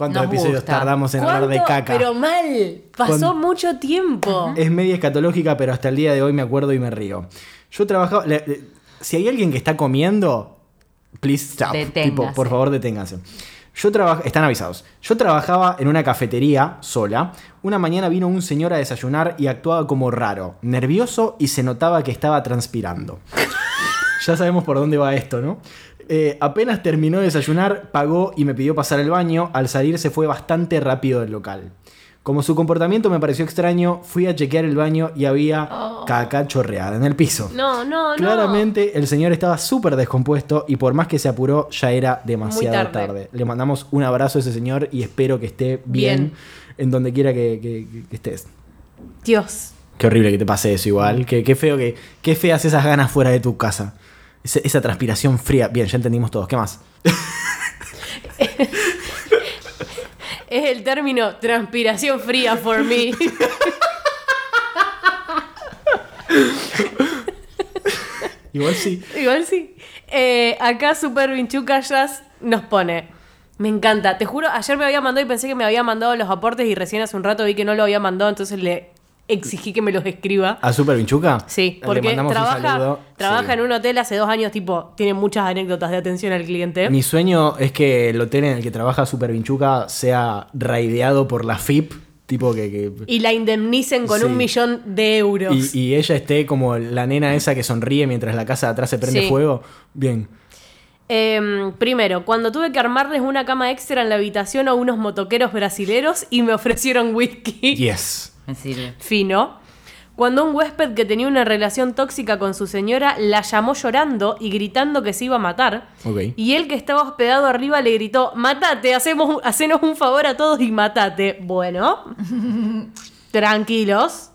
¿Cuántos Nos episodios gusta. tardamos en hablar de caca? Pero mal. Pasó Con- mucho tiempo. Es media escatológica, pero hasta el día de hoy me acuerdo y me río. Yo trabajaba... le- le- si hay alguien que está comiendo, please stop. Tipo, por favor, deténgase. Yo trabajaba... Están avisados. Yo trabajaba en una cafetería sola. Una mañana vino un señor a desayunar y actuaba como raro, nervioso y se notaba que estaba transpirando. Ya sabemos por dónde va esto, ¿no? Eh, apenas terminó de desayunar, pagó y me pidió pasar el baño. Al salir se fue bastante rápido del local. Como su comportamiento me pareció extraño, fui a chequear el baño y había caca chorreada en el piso. No, no, no. Claramente el señor estaba súper descompuesto y por más que se apuró ya era demasiado tarde. tarde. Le mandamos un abrazo a ese señor y espero que esté bien, Bien. en donde quiera que, que- que- que estés. Dios. Qué horrible que te pase eso igual. Qué, qué feo que. Qué feas esas ganas fuera de tu casa. Esa transpiración fría. Bien, ya entendimos todos. ¿Qué más? Es el término transpiración fría for me. Igual sí. Igual sí. Eh, acá Super Vinchuca Jazz nos pone. Me encanta. Te juro, ayer me había mandado y pensé que me había mandado los aportes y recién hace un rato vi que no lo había mandado, entonces le exigí que me los escriba. ¿A Super Vinchuca? Sí, porque trabaja, trabaja Sí. en un hotel hace dos años, tipo, tiene muchas anécdotas de atención al cliente. Mi sueño es que el hotel en el que trabaja Super Vinchuca sea raideado por la FIP. Tipo que. que- Y la indemnicen con Sí. un millón de euros. y, y ella esté como la nena esa que sonríe mientras la casa de atrás se prende Sí. fuego. Bien. Em, primero, cuando tuve que armarles una cama extra en la habitación a unos motoqueros brasileros y me ofrecieron whisky. Yes. Me sirve. Fino. Cuando un huésped que tenía una relación tóxica con su señora la llamó llorando y gritando que se iba a matar. Y él que estaba hospedado arriba le gritó, matate, hacemos, un- hacenos un favor a todos y matate. Bueno, tranquilos.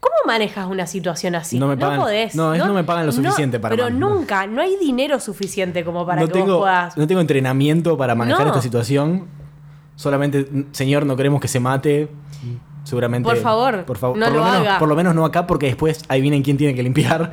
¿Cómo manejas una situación así? No me pagan- podés. no, es no me pagan lo suficiente para Pero más. nunca, no hay dinero suficiente como para no, que tengo, vos puedas... no tengo entrenamiento para manejar No. esta situación. Solamente, señor, no queremos que se mate. Seguramente. Por favor, por favor. no por lo menos, haga. Por lo menos no acá, porque después ahí vienen quién tiene que limpiar.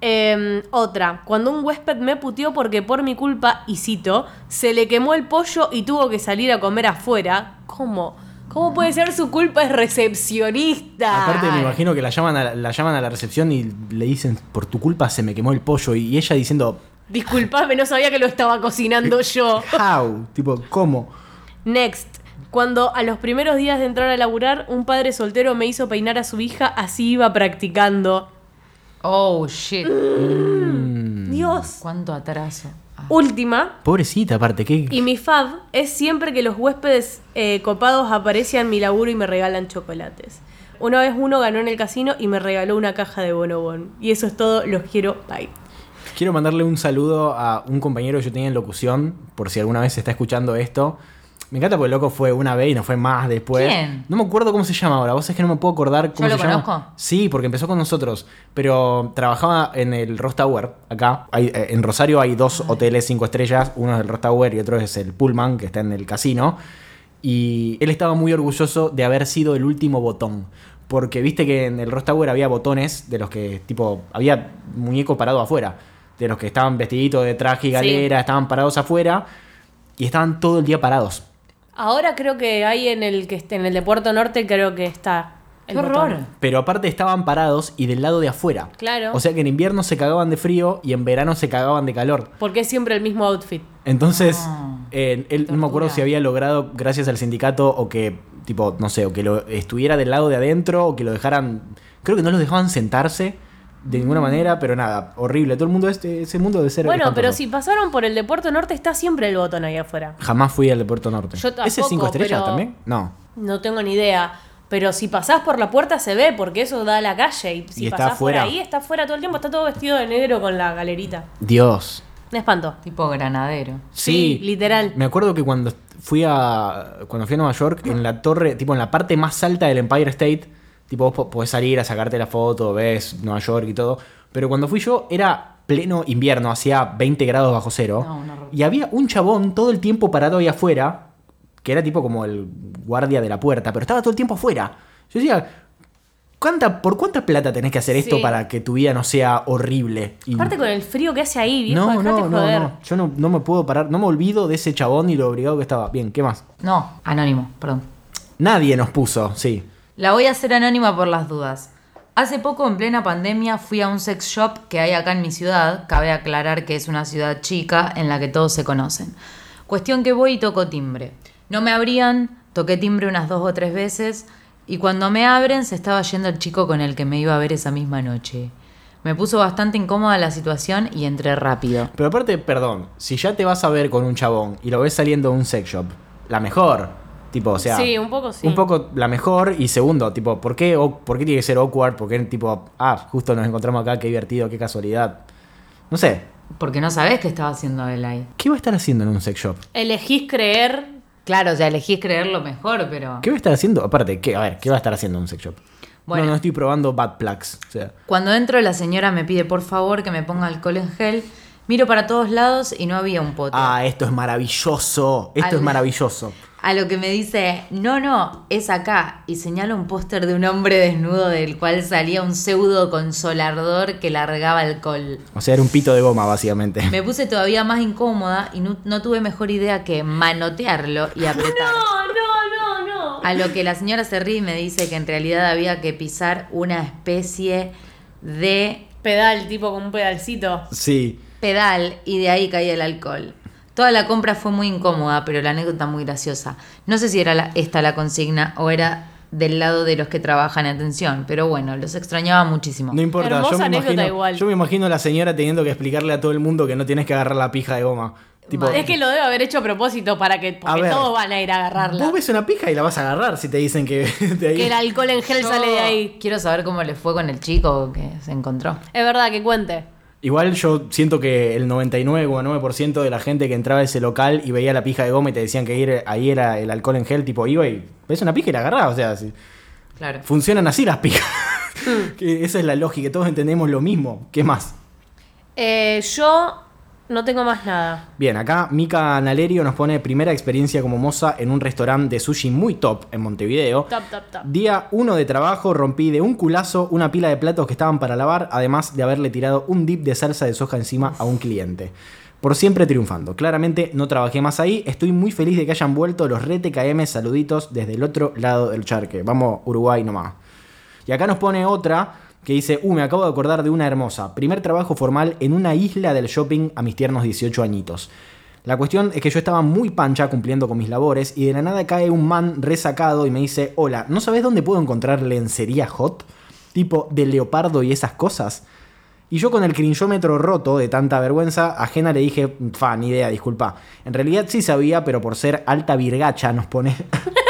Em, otra, cuando un huésped me puteó porque por mi culpa, y cito, se le quemó el pollo y tuvo que salir a comer afuera. ¿Cómo? ¿Cómo puede ser su culpa? Es recepcionista. Aparte, me imagino que la llaman, a la, la llaman a la recepción y le dicen, por tu culpa se me quemó el pollo. Y ella diciendo, Disculpame, no sabía que lo estaba cocinando yo. how? tipo, ¿cómo? Next. Cuando a los primeros días de entrar a laburar, un padre soltero me hizo peinar a su hija, así iba practicando. Oh, shit. Mm. Dios. Cuánto atraso. Ah. Última. Pobrecita, aparte, ¿qué? Y mi fab es siempre que los huéspedes eh, copados aparecen en mi laburo y me regalan chocolates. Una vez uno ganó en el casino y me regaló una caja de bonobón. Y eso es todo, los quiero, bye. Quiero mandarle un saludo a un compañero que yo tenía en locución, por si alguna vez está escuchando esto. Me encanta porque el loco fue una vez y no fue más después. ¿Quién? No me acuerdo cómo se llama ahora. Vos es que no me puedo acordar cómo ¿Yo se lo llama. conozco? Sí, porque empezó con nosotros. Pero trabajaba en el Ross Tower, acá. Hay- eh, en Rosario hay dos hoteles cinco estrellas. Uno es el Ross Tower y otro es el Pullman, que está en el casino. Y él estaba muy orgulloso de haber sido el último botón. Porque viste que en el Ross Tower había botones de los que, tipo, había muñeco parado afuera. De los que estaban vestiditos de traje y galera, estaban parados afuera. Y estaban todo el día parados. Ahora creo que hay en el que esté- en el de Puerto Norte creo que está. el Qué botón. horror. Pero aparte estaban parados y del lado de afuera. Claro. O sea que en invierno se cagaban de frío y en verano se cagaban de calor. Porque es siempre el mismo outfit. Entonces, Ah, eh, él no me acuerdo si había logrado, gracias al sindicato, o que, tipo, no sé, o que lo estuviera del lado de adentro, o que lo dejaran. Creo que no los dejaban sentarse de ninguna manera, pero nada, horrible. Todo el mundo, este, ese mundo debe ser. Bueno, pero si pasaron por el de Puerto Norte está siempre el botón ahí afuera. Jamás fui al de Puerto Norte. Yo ¿Ese tampoco, cinco estrellas también? No. No tengo ni idea. Pero si pasás por la puerta se ve, porque eso da a la calle. Y si Y está pasás afuera. por ahí, está afuera todo el tiempo. Está todo vestido de negro con la galerita. Dios. Me espanto. Tipo granadero. Sí, literal. Me acuerdo que cuando fui a cuando fui a Nueva York, en la torre, tipo en la parte más alta del Empire State, tipo vos po- podés salir a sacarte la foto, ves Nueva York y todo. Pero cuando fui yo era pleno invierno, hacía 20 grados bajo cero. No, horror. y había un chabón todo el tiempo parado ahí afuera, que era tipo como el guardia de la puerta, pero estaba todo el tiempo afuera. Yo decía, ¿cuánta, ¿por cuánta plata tenés que hacer esto Sí. para que tu vida no sea horrible? Y- Aparte con el frío que hace ahí, viejo, no, no, no, joder. no. Yo no, no me puedo parar, no me olvido de ese chabón y lo obligado que estaba. Bien, ¿qué más? No, anónimo, perdón. Nadie nos puso, sí. La voy a hacer anónima por las dudas. Hace poco, en plena pandemia, fui a un sex shop que hay acá en mi ciudad. Cabe aclarar que es una ciudad chica en la que todos se conocen. Cuestión que voy y toco timbre. No me abrían, toqué timbre unas dos o tres veces y cuando me abren se estaba yendo el chico con el que me iba a ver esa misma noche. Me puso bastante incómoda la situación y entré rápido. Pero aparte, perdón, si ya te vas a ver con un chabón y lo ves saliendo de un sex shop, la mejor. Tipo, o sea. Sí, un poco sí. Un poco la mejor. Y segundo, tipo, ¿por qué, o- ¿por qué tiene que ser awkward? ¿Por qué, tipo, ah, justo nos encontramos acá, qué divertido, qué casualidad? No sé. Porque no sabés qué estaba haciendo él ahí. ¿Qué va a estar haciendo en un sex shop? Elegís creer. Claro, o sea, elegís creer lo mejor, pero... ¿Qué va a estar haciendo? Aparte, ¿qué? A ver, ¿qué va a estar haciendo en un sex shop? Bueno. No, no estoy probando bad plugs. O sea. Cuando entro, la señora me pide por favor que me ponga alcohol en gel. Miro para todos lados y no había un pote. Ah, esto es maravilloso. Esto Al- es maravilloso. A lo que me dice, no, no, es acá. Y señala un póster de un hombre desnudo del cual salía un pseudo consolador que largaba alcohol. O sea, era un pito de goma, básicamente. Me puse todavía más incómoda y no, no tuve mejor idea que manotearlo y apretar. No, no, no, no. A lo que la señora se ríe y me dice que en realidad había que pisar una especie de Pedal, tipo con un pedalcito. Sí. pedal y de ahí caía el alcohol. Toda la compra fue muy incómoda, pero la anécdota muy graciosa. No sé si era la- esta la consigna o era del lado de los que trabajan en atención, pero bueno, los extrañaba muchísimo. No importa, yo me, anécdota imagino, igual. yo me imagino a la señora teniendo que explicarle a todo el mundo que no tienes que agarrar la pija de goma. Tipo, Es que lo debe haber hecho a propósito para que porque ver. todos van a ir a agarrarla. vos ves una pija y la vas a agarrar si te dicen que de ahí. Que el alcohol en gel sale de ahí. Quiero saber cómo le fue con el chico que se encontró. Es verdad, que cuente. Igual yo siento que el 99,9% de la gente que entraba a ese local y veía la pija de goma y te decían que ir- ahí era el alcohol en gel, tipo iba y ves una pija y la agarrás. O sea, si- Claro. funcionan así las pijas. Que esa es la lógica, todos entendemos lo mismo. ¿Qué más? Eh, yo no tengo más nada. Bien, acá Mika Nalerio nos pone primera experiencia como moza en un restaurante de sushi muy top en Montevideo. Top, top, top. Día 1 de trabajo, rompí de un culazo una pila de platos que estaban para lavar, además de haberle tirado un dip de salsa de soja encima a un cliente. Por siempre triunfando. Claramente no trabajé más ahí. Estoy muy feliz de que hayan vuelto los Rete KM saluditos desde el otro lado del charque. Vamos, Uruguay nomás. Y acá nos pone otra que dice, uh, me acabo de acordar de una hermosa. Primer trabajo formal en una isla del shopping a mis tiernos 18 añitos. La cuestión es que yo estaba muy pancha cumpliendo con mis labores y de la nada cae un man resacado y me dice, hola, ¿no sabes dónde puedo encontrar lencería hot? Tipo de leopardo y esas cosas. Y yo con el crinjómetro roto de tanta vergüenza ajena le dije, fa, ni idea, disculpa. En realidad sí sabía, pero por ser alta virgacha nos pone...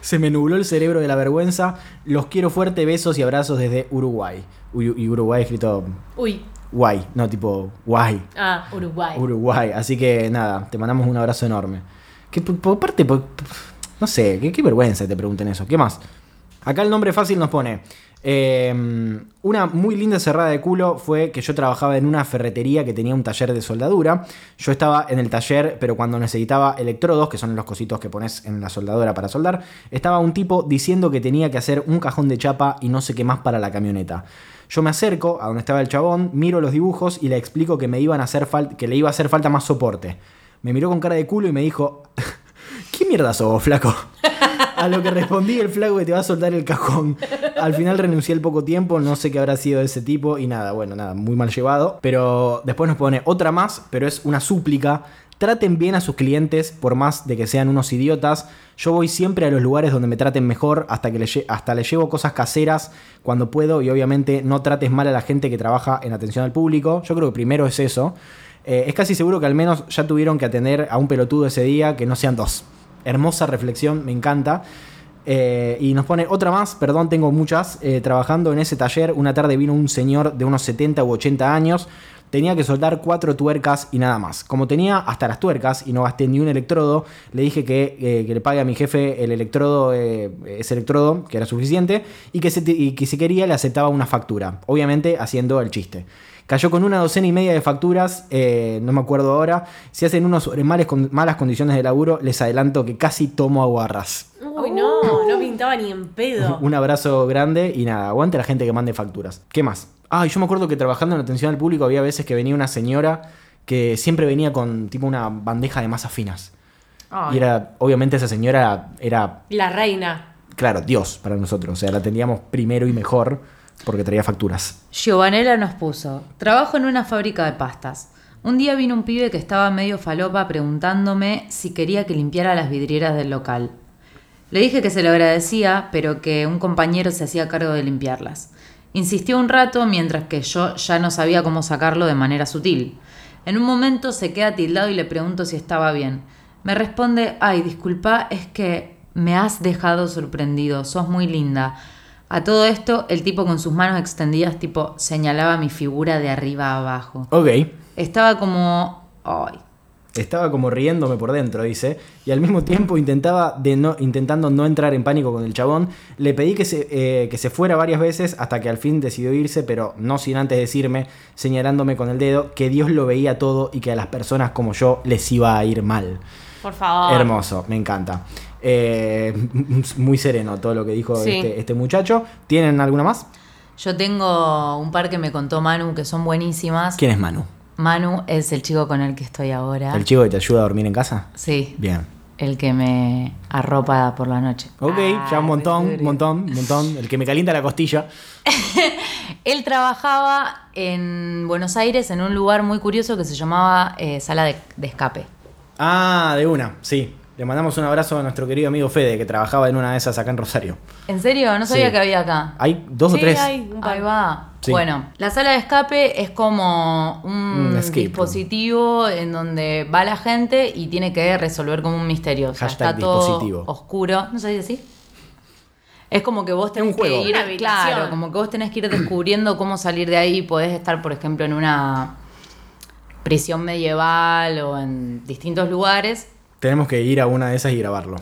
Se me nubló el cerebro de la vergüenza. Los quiero fuerte, besos y abrazos desde Uruguay. Uy, y Uruguay escrito Uy. guay, no tipo guay. Ah, Uruguay. Uruguay. Así que nada, te mandamos un abrazo enorme. Que por, por parte, por- no sé, qué, qué vergüenza que te pregunten eso. ¿Qué más? Acá el nombre fácil nos pone. Eh, una muy linda cerrada de culo fue que yo trabajaba en una ferretería que tenía un taller de soldadura. Yo estaba en el taller, pero cuando necesitaba electrodos, que son los cositos que pones en la soldadora para soldar, estaba un tipo diciendo que tenía que hacer un cajón de chapa y no sé qué más para la camioneta. Yo me acerco a donde estaba el chabón, miro los dibujos y le explico que me iban a hacer que le iba a hacer falta más soporte. Me miró con cara de culo y me dijo, ¿qué mierda sos, flaco? A lo que respondí el flaco que te va a soltar el cajón. Al final renuncié al poco tiempo, no sé qué habrá sido de ese tipo y nada, bueno, nada, muy mal llevado. Pero después nos pone otra más, pero es una súplica. Traten bien a sus clientes, por más de que sean unos idiotas. Yo voy siempre a los lugares donde me traten mejor, hasta que le, hasta le llevo cosas caseras cuando puedo. Y obviamente no trates mal a la gente que trabaja en atención al público. Yo creo que primero es eso. Eh, es casi seguro que al menos ya tuvieron que atender a un pelotudo ese día, que no sean dos. Hermosa reflexión, me encanta. Eh, y nos pone otra más, perdón, tengo muchas. Eh, trabajando en ese taller, una tarde vino un señor de unos 70 u 80 años. Tenía que soldar cuatro tuercas y nada más. Como tenía hasta las tuercas y no gasté ni un electrodo, le dije que, eh, que le pague a mi jefe el electrodo, ese electrodo, que era suficiente, y que si quería le aceptaba una factura. Obviamente haciendo el chiste. Cayó con una docena y media de facturas, eh, no me acuerdo ahora. Si hacen unos sobre males con- malas condiciones de laburo, les adelanto que casi tomo aguarras. Uy, no, no pintaba ni en pedo. Un abrazo grande y nada, aguante la gente que mande facturas. ¿Qué más? Ah, y yo me acuerdo que trabajando en atención al público había veces que venía una señora que siempre venía con tipo una bandeja de masas finas. Ay. Y era, obviamente esa señora era, La reina. claro, Dios para nosotros. O sea, la atendíamos primero y mejor porque traía facturas. Giovanella nos puso, trabajo en una fábrica de pastas. Un día vino un pibe que estaba medio falopa preguntándome si quería que limpiara las vidrieras del local. Le dije que se lo agradecía, pero que un compañero se hacía cargo de limpiarlas. Insistió un rato mientras que yo ya no sabía cómo sacarlo de manera sutil. En un momento se queda tildado y le pregunto si estaba bien. Me responde, ay, disculpa, es que me has dejado sorprendido, sos muy linda. A todo esto, el tipo con sus manos extendidas, tipo, señalaba mi figura de arriba a abajo. Ok. Estaba como, ay, Estaba como riéndome por dentro, dice, y al mismo tiempo intentaba de no, intentando no entrar en pánico con el chabón. Le pedí que se, eh, que se fuera varias veces hasta que al fin decidió irse, pero no sin antes decirme, señalándome con el dedo, que Dios lo veía todo y que a las personas como yo les iba a ir mal. Por favor. Hermoso, me encanta. Eh, muy sereno todo lo que dijo Sí. este, este muchacho. ¿Tienen alguna más? Yo tengo un par que me contó Manu que son buenísimas. ¿Quién es Manu? Manu es el chico con el que estoy ahora. ¿El chico que te ayuda a dormir en casa? Sí, Bien. el que me arropa por la noche. Ok, Ah, ya un montón, un montón, un montón. El que me calienta la costilla. Él trabajaba en Buenos Aires en un lugar muy curioso que se llamaba eh, Sala de, de Escape. Ah, de una, sí. Le mandamos un abrazo a nuestro querido amigo Fede, que trabajaba en una de esas acá en Rosario. ¿En serio? No sabía Sí. que había acá. Hay dos o Sí, tres. hay un par. Ahí va. Sí. Bueno, la sala de escape es como un Un escape room. dispositivo en donde va la gente y tiene que resolver como un misterio. O sea, Hashtag está todo oscuro. ¿No sabías así? Es como que vos tenés un juego. que ir, Una claro, como que vos tenés que ir descubriendo cómo salir de ahí. Podés estar, por ejemplo, en una prisión medieval o en distintos lugares. Tenemos que ir a una de esas y grabarlo.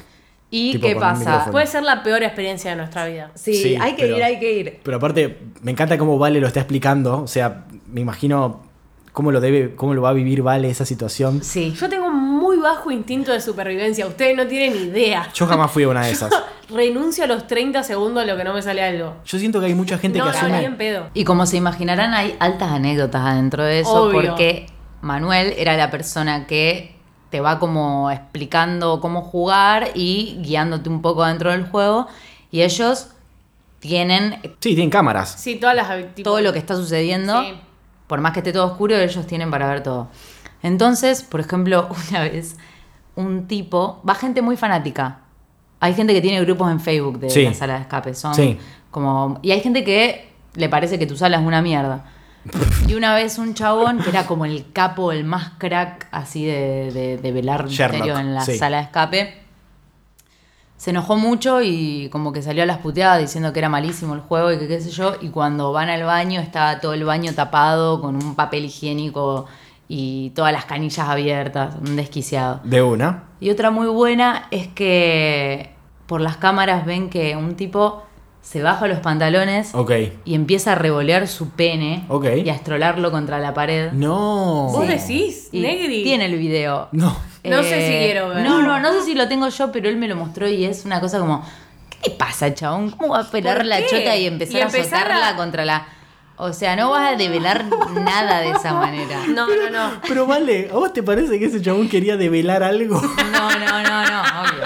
¿Y Tipo qué pasa? Puede ser la peor experiencia de nuestra vida. Sí, Sí, hay que pero- ir, hay que ir. Pero aparte, me encanta cómo Vale lo está explicando. O sea, me imagino cómo lo debe, cómo lo va a vivir Vale esa situación. Sí. Yo tengo un muy bajo instinto de supervivencia. Ustedes no tienen idea. Yo jamás fui a una de esas. Renuncio a los 30 segundos a lo que no me sale algo. Yo siento que hay mucha gente no, que asume. bien pedo. Y como se imaginarán, hay altas anécdotas adentro de eso, Obvio. porque Manuel era la persona que te va como explicando cómo jugar y guiándote un poco dentro del juego. Y ellos tienen Sí, tienen cámaras. Sí, todas las. tipo- todo lo que está sucediendo, Sí. por más que esté todo oscuro, ellos tienen para ver todo. Entonces, por ejemplo, una vez un tipo, va gente muy fanática. Hay gente que tiene grupos en Facebook de Sí. la sala de escape, son Sí. como y hay gente que le parece que tu sala es una mierda. Y una vez un chabón que era como el capo, el más crack así de, de, de velar misterio en la sí. sala de escape, se enojó mucho y como que salió a las puteadas diciendo que era malísimo el juego y que qué sé yo. Y cuando van al baño, estaba todo el baño tapado con un papel higiénico y todas las canillas abiertas, un desquiciado. De una. Y otra muy buena es que por las cámaras ven que un tipo se baja los pantalones Ok. y empieza a revolear su pene Ok. y a estrolarlo contra la pared. No. ¿Vos decís, Y Negri? Tiene el video. No. No sé si quiero ver. No, no, no sé si lo tengo yo, pero él me lo mostró y es una cosa como, ¿qué te pasa, chabón? ¿Cómo va a pelar ¿Por la chota y empezar, Y empezar a azotarla a- contra la... O sea, no vas a develar nada de esa manera. No, no, no. Pero vale, ¿a vos te parece que ese chabón quería develar algo? No, no, no, no, obvio.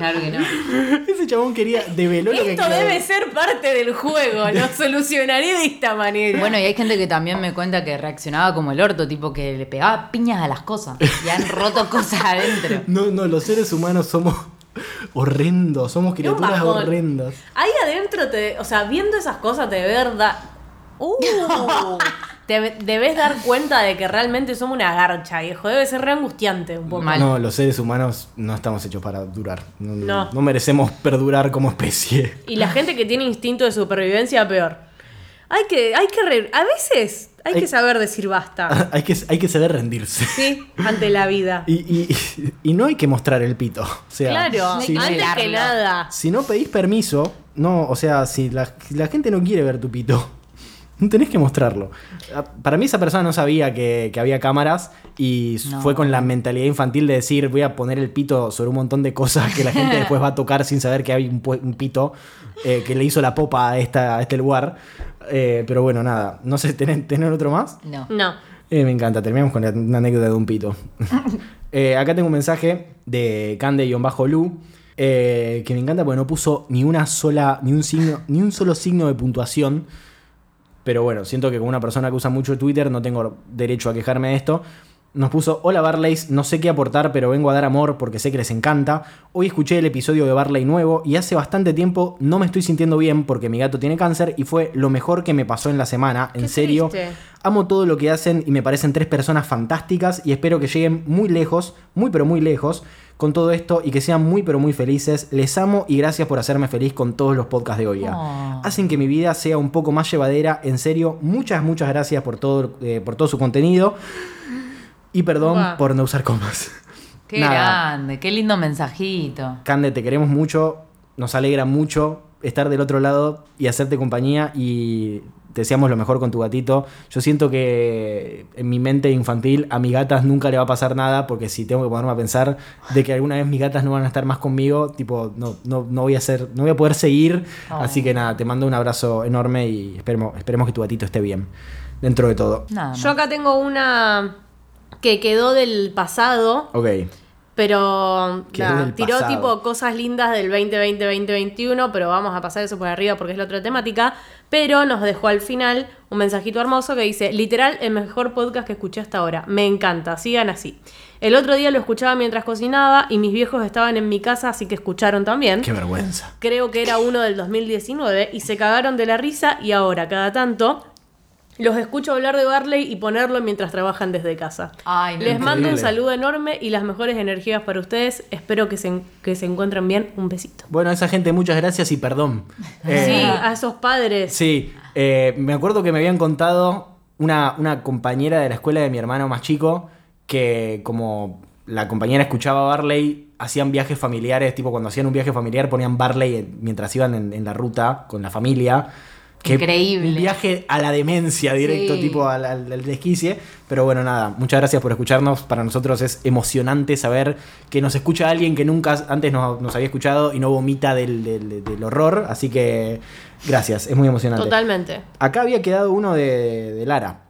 Claro que no. ese chabón quería develó lo que Esto debe ser parte del juego, lo solucionaré de esta manera. Bueno, y hay gente que también me cuenta que reaccionaba como el orto, tipo que le pegaba piñas a las cosas y han roto cosas adentro. No, no, los seres humanos somos horrendos, somos criaturas horrendas. Ahí adentro, te, o sea, viendo esas cosas de verdad. Uh, te debes dar cuenta de que realmente somos una garcha, viejo. Debe ser re angustiante un poco. No, los seres humanos no estamos hechos para durar. No, No. no merecemos perdurar como especie. Y la gente que tiene instinto de supervivencia, peor. Hay que, hay que re- a veces hay Hay- que saber decir basta. hay, que, hay que saber rendirse. Sí, ante la vida. Y, y- y no hay que mostrar el pito. O sea, Claro, si, antes velarlo. que nada. si no pedís permiso, no, o sea, si la, si la gente no quiere ver tu pito, no tenés que mostrarlo. Ah, Para mí esa persona no sabía que, que había cámaras y No. fue con la mentalidad infantil de decir voy a poner el pito sobre un montón de cosas que la gente después va a tocar sin saber que hay un, pito eh, que le hizo la popa a, esta, a este lugar. Eh, pero bueno, nada. No sé, ¿tener, tener otro más? No. No. Eh, me encanta, terminamos con la- una anécdota de un pito. Eh, acá tengo un mensaje de Cande-Lu. eh, que me encanta porque no puso ni una sola, ni un signo, ni un solo signo de puntuación. Pero bueno, siento que como una persona que usa mucho Twitter no tengo derecho a quejarme de esto. Nos puso, hola Barleys, no sé qué aportar, pero vengo a dar amor porque sé que les encanta. Hoy escuché el episodio de Barley nuevo y hace bastante tiempo no me estoy sintiendo bien porque mi gato tiene cáncer y fue lo mejor que me pasó en la semana, en Qué serio. triste. Amo todo lo que hacen y me parecen tres personas fantásticas y espero que lleguen muy lejos, muy pero muy lejos con todo esto y que sean muy pero muy felices. Les amo y gracias por hacerme feliz con todos los podcasts de Oiga. Oh. Hacen que mi vida sea un poco más llevadera. En serio, muchas, muchas gracias por todo, eh, por todo su contenido. Y perdón por no usar comas. Qué Nada. grande, qué lindo mensajito. Cande, te queremos mucho. Nos alegra mucho estar del otro lado y hacerte compañía y te deseamos lo mejor con tu gatito. Yo siento que en mi mente infantil a mis gatas nunca le va a pasar nada porque si tengo que ponerme a pensar de que alguna vez mis gatas no van a estar más conmigo, tipo, no, no, no voy a ser, no voy a poder seguir. Oh. Así que nada, te mando un abrazo enorme y esperemos, esperemos que tu gatito esté bien dentro de todo. Yo acá tengo una que quedó del pasado, Ok. pero tiró pasado. tipo cosas lindas del 2020-2021, pero vamos a pasar eso por arriba porque es la otra temática. Pero nos dejó al final un mensajito hermoso que dice, literal, el mejor podcast que escuché hasta ahora. Me encanta, sigan así. El otro día lo escuchaba mientras cocinaba y mis viejos estaban en mi casa, así que escucharon también. Qué vergüenza. Creo que era uno del 2019 y se cagaron de la risa y ahora, cada tanto, los escucho hablar de Barley y ponerlo mientras trabajan desde casa. Ay, no, Les mando un saludo enorme y las mejores energías para ustedes. Espero que se, que se encuentren bien. Un besito. Bueno, a esa gente muchas gracias y perdón. Eh, Sí, a esos padres. Sí, eh, me acuerdo que me habían contado una, una compañera de la escuela de mi hermano más chico que como la compañera escuchaba Barley, hacían viajes familiares, tipo cuando hacían un viaje familiar ponían Barley en- mientras iban en, en la ruta con la familia. Que Increíble. Un viaje a la demencia directo, Sí. tipo al, al- al desquicie. Pero bueno, nada, muchas gracias por escucharnos. Para nosotros es emocionante saber que nos escucha alguien que nunca antes nos, nos había escuchado y no vomita del, del- del horror. Así que gracias, es muy emocionante. Totalmente. Acá había quedado uno de, de Lara.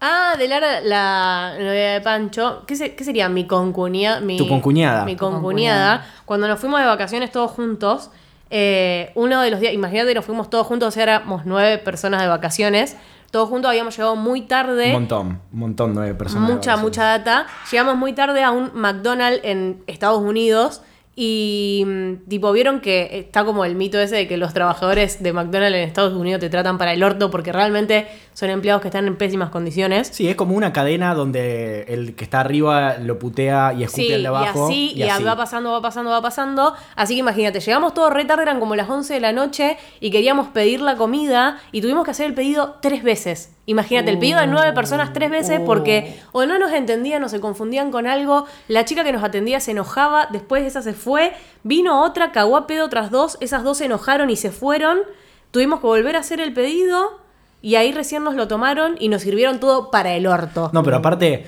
Ah, de Lara, la novia de Pancho. ¿Qué, se- qué sería? Mi concuñada. Mi, Tu concuñada. Mi concuñada. Cuando nos fuimos de vacaciones todos juntos, eh, uno de los días, imagínate, nos fuimos todos juntos, o sea, éramos nueve personas de vacaciones. Todos juntos habíamos llegado muy tarde. Un montón, un montón de personas. mucha, mucha data. Llegamos muy tarde a un McDonald's en Estados Unidos y mm, tipo vieron que está como el mito ese de que los trabajadores de McDonald's en Estados Unidos te tratan para el orto porque realmente son empleados que están en pésimas condiciones. Sí, es como una cadena donde el que está arriba lo putea y escupe Sí, al de abajo. y así, y va pasando, va pasando, va pasando. Así que imagínate, llegamos todos re tarde, eran como las 11 de la noche y queríamos pedir la comida y tuvimos que hacer el pedido tres veces. Imagínate, el pedido de nueve personas tres veces Oh. porque o no nos entendían o se confundían con algo. La chica que nos atendía se enojaba, después esa se fue. Vino otra, cagó a pedo otras dos. Esas dos se enojaron y se fueron. Tuvimos que volver a hacer el pedido y ahí recién nos lo tomaron y nos sirvieron todo para el orto. No, pero aparte,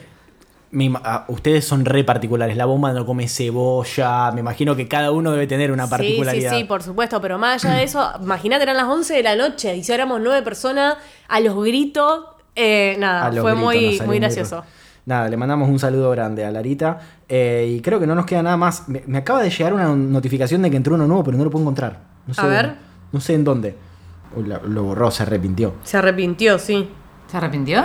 ah, ustedes son re particulares. La bomba no come cebolla. Me imagino que cada uno debe tener una particularidad. Sí, sí, sí, por supuesto, pero más allá de eso, imagínate, eran las 11 de la noche y si éramos nueve personas a los gritos, eh, nada, los fue gritos, muy, muy gracioso. Nada, le mandamos un saludo grande a Larita. eh, y creo que no nos queda nada más. Me, me acaba de llegar una notificación de que entró uno nuevo, pero no lo puedo encontrar. No sé, A ver. No sé en dónde. La- lo borró, se arrepintió. Se arrepintió, sí. ¿Se arrepintió?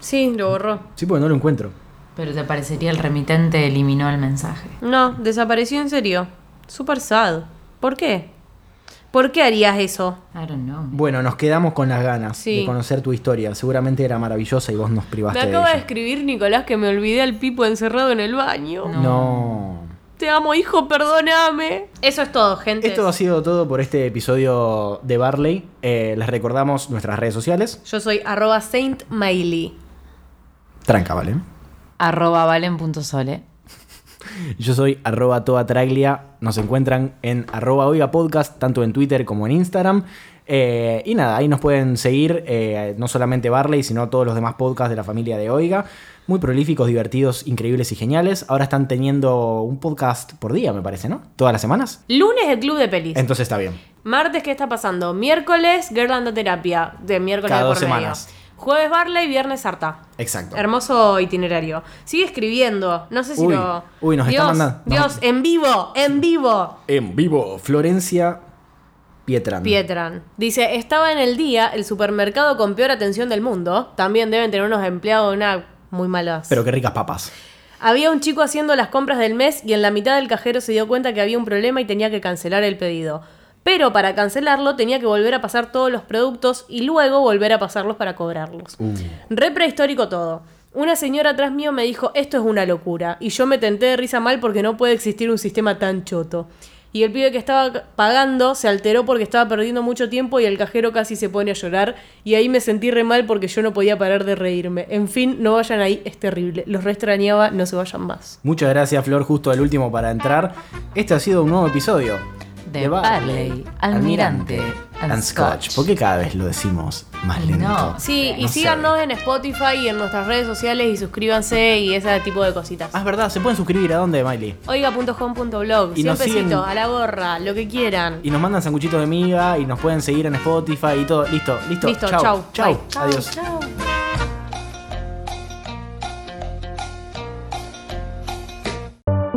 Sí, lo borró. Sí, porque no lo encuentro. Pero te parecería el remitente eliminó el mensaje. No, desapareció en serio. Super sad. ¿Por qué? ¿Por qué harías eso? I don't know. Bueno, nos quedamos con las ganas Sí. de conocer tu historia. Seguramente era maravillosa y vos nos Me privaste de acaba de ella. escribir Nicolás que me olvidé al Pipo encerrado en el baño. No. Te amo, hijo, perdóname. Eso es todo, gente. Esto ha sido todo por este episodio de Barley. Eh, les recordamos nuestras redes sociales. Yo soy arroba Saint Miley. Tranca, ¿vale? Arroba valen.sole. Yo soy arroba toda traglia. Nos encuentran en arroba oiga podcast, tanto en Twitter como en Instagram. Eh, y nada, ahí nos pueden seguir, eh, no solamente Barley, sino todos los demás podcasts de la familia de Oiga. Muy prolíficos, divertidos, increíbles y geniales. Ahora están teniendo un podcast por día, me parece, ¿no? Todas las semanas. Lunes el club de pelis. Entonces está bien. Martes, ¿qué está pasando? Miércoles, Girl and the Terapia. De miércoles Cada de dos por medio. semanas. Jueves Barley, viernes Sarta. Exacto. Hermoso itinerario. Sigue escribiendo. No sé si Uy, lo. uy, nos está Dios, mandando- nos- Dios, en vivo, en vivo. En vivo, Florencia Pietran. Pietran. Dice, estaba en el día el supermercado con peor atención del mundo. También deben tener unos empleados de una muy malas. Pero qué ricas papas. Había un chico haciendo las compras del mes y en la mitad del cajero se dio cuenta que había un problema y tenía que cancelar el pedido. Pero para cancelarlo tenía que volver a pasar todos los productos y luego volver a pasarlos para cobrarlos. Uh. Re prehistórico todo. Una señora atrás mío me dijo, esto es una locura. Y yo me tenté de risa mal porque no puede existir un sistema tan choto. Y el pibe que estaba pagando se alteró porque estaba perdiendo mucho tiempo y el cajero casi se pone a llorar. Y ahí me sentí re mal porque yo no podía parar de reírme. En fin, no vayan ahí, es terrible. Los re extrañaba, no se vayan más. Muchas gracias, Flor, justo el último para entrar. Este ha sido un nuevo episodio De Barley, Almirante and Scotch. ¿Por qué cada vez lo decimos más lento? no. Sí, y No sé. síganos en Spotify y en nuestras redes sociales y suscríbanse y ese tipo de cositas. Ah, es verdad, se pueden suscribir a dónde, Miley. Oiga.com.blog, Y nos 100 siguen- pesitos, a la gorra, lo que quieran. Y nos mandan sanguchitos de miga y nos pueden seguir en Spotify y todo. Listo, listo. Listo, chau. chau, Chau. Adiós. Chau.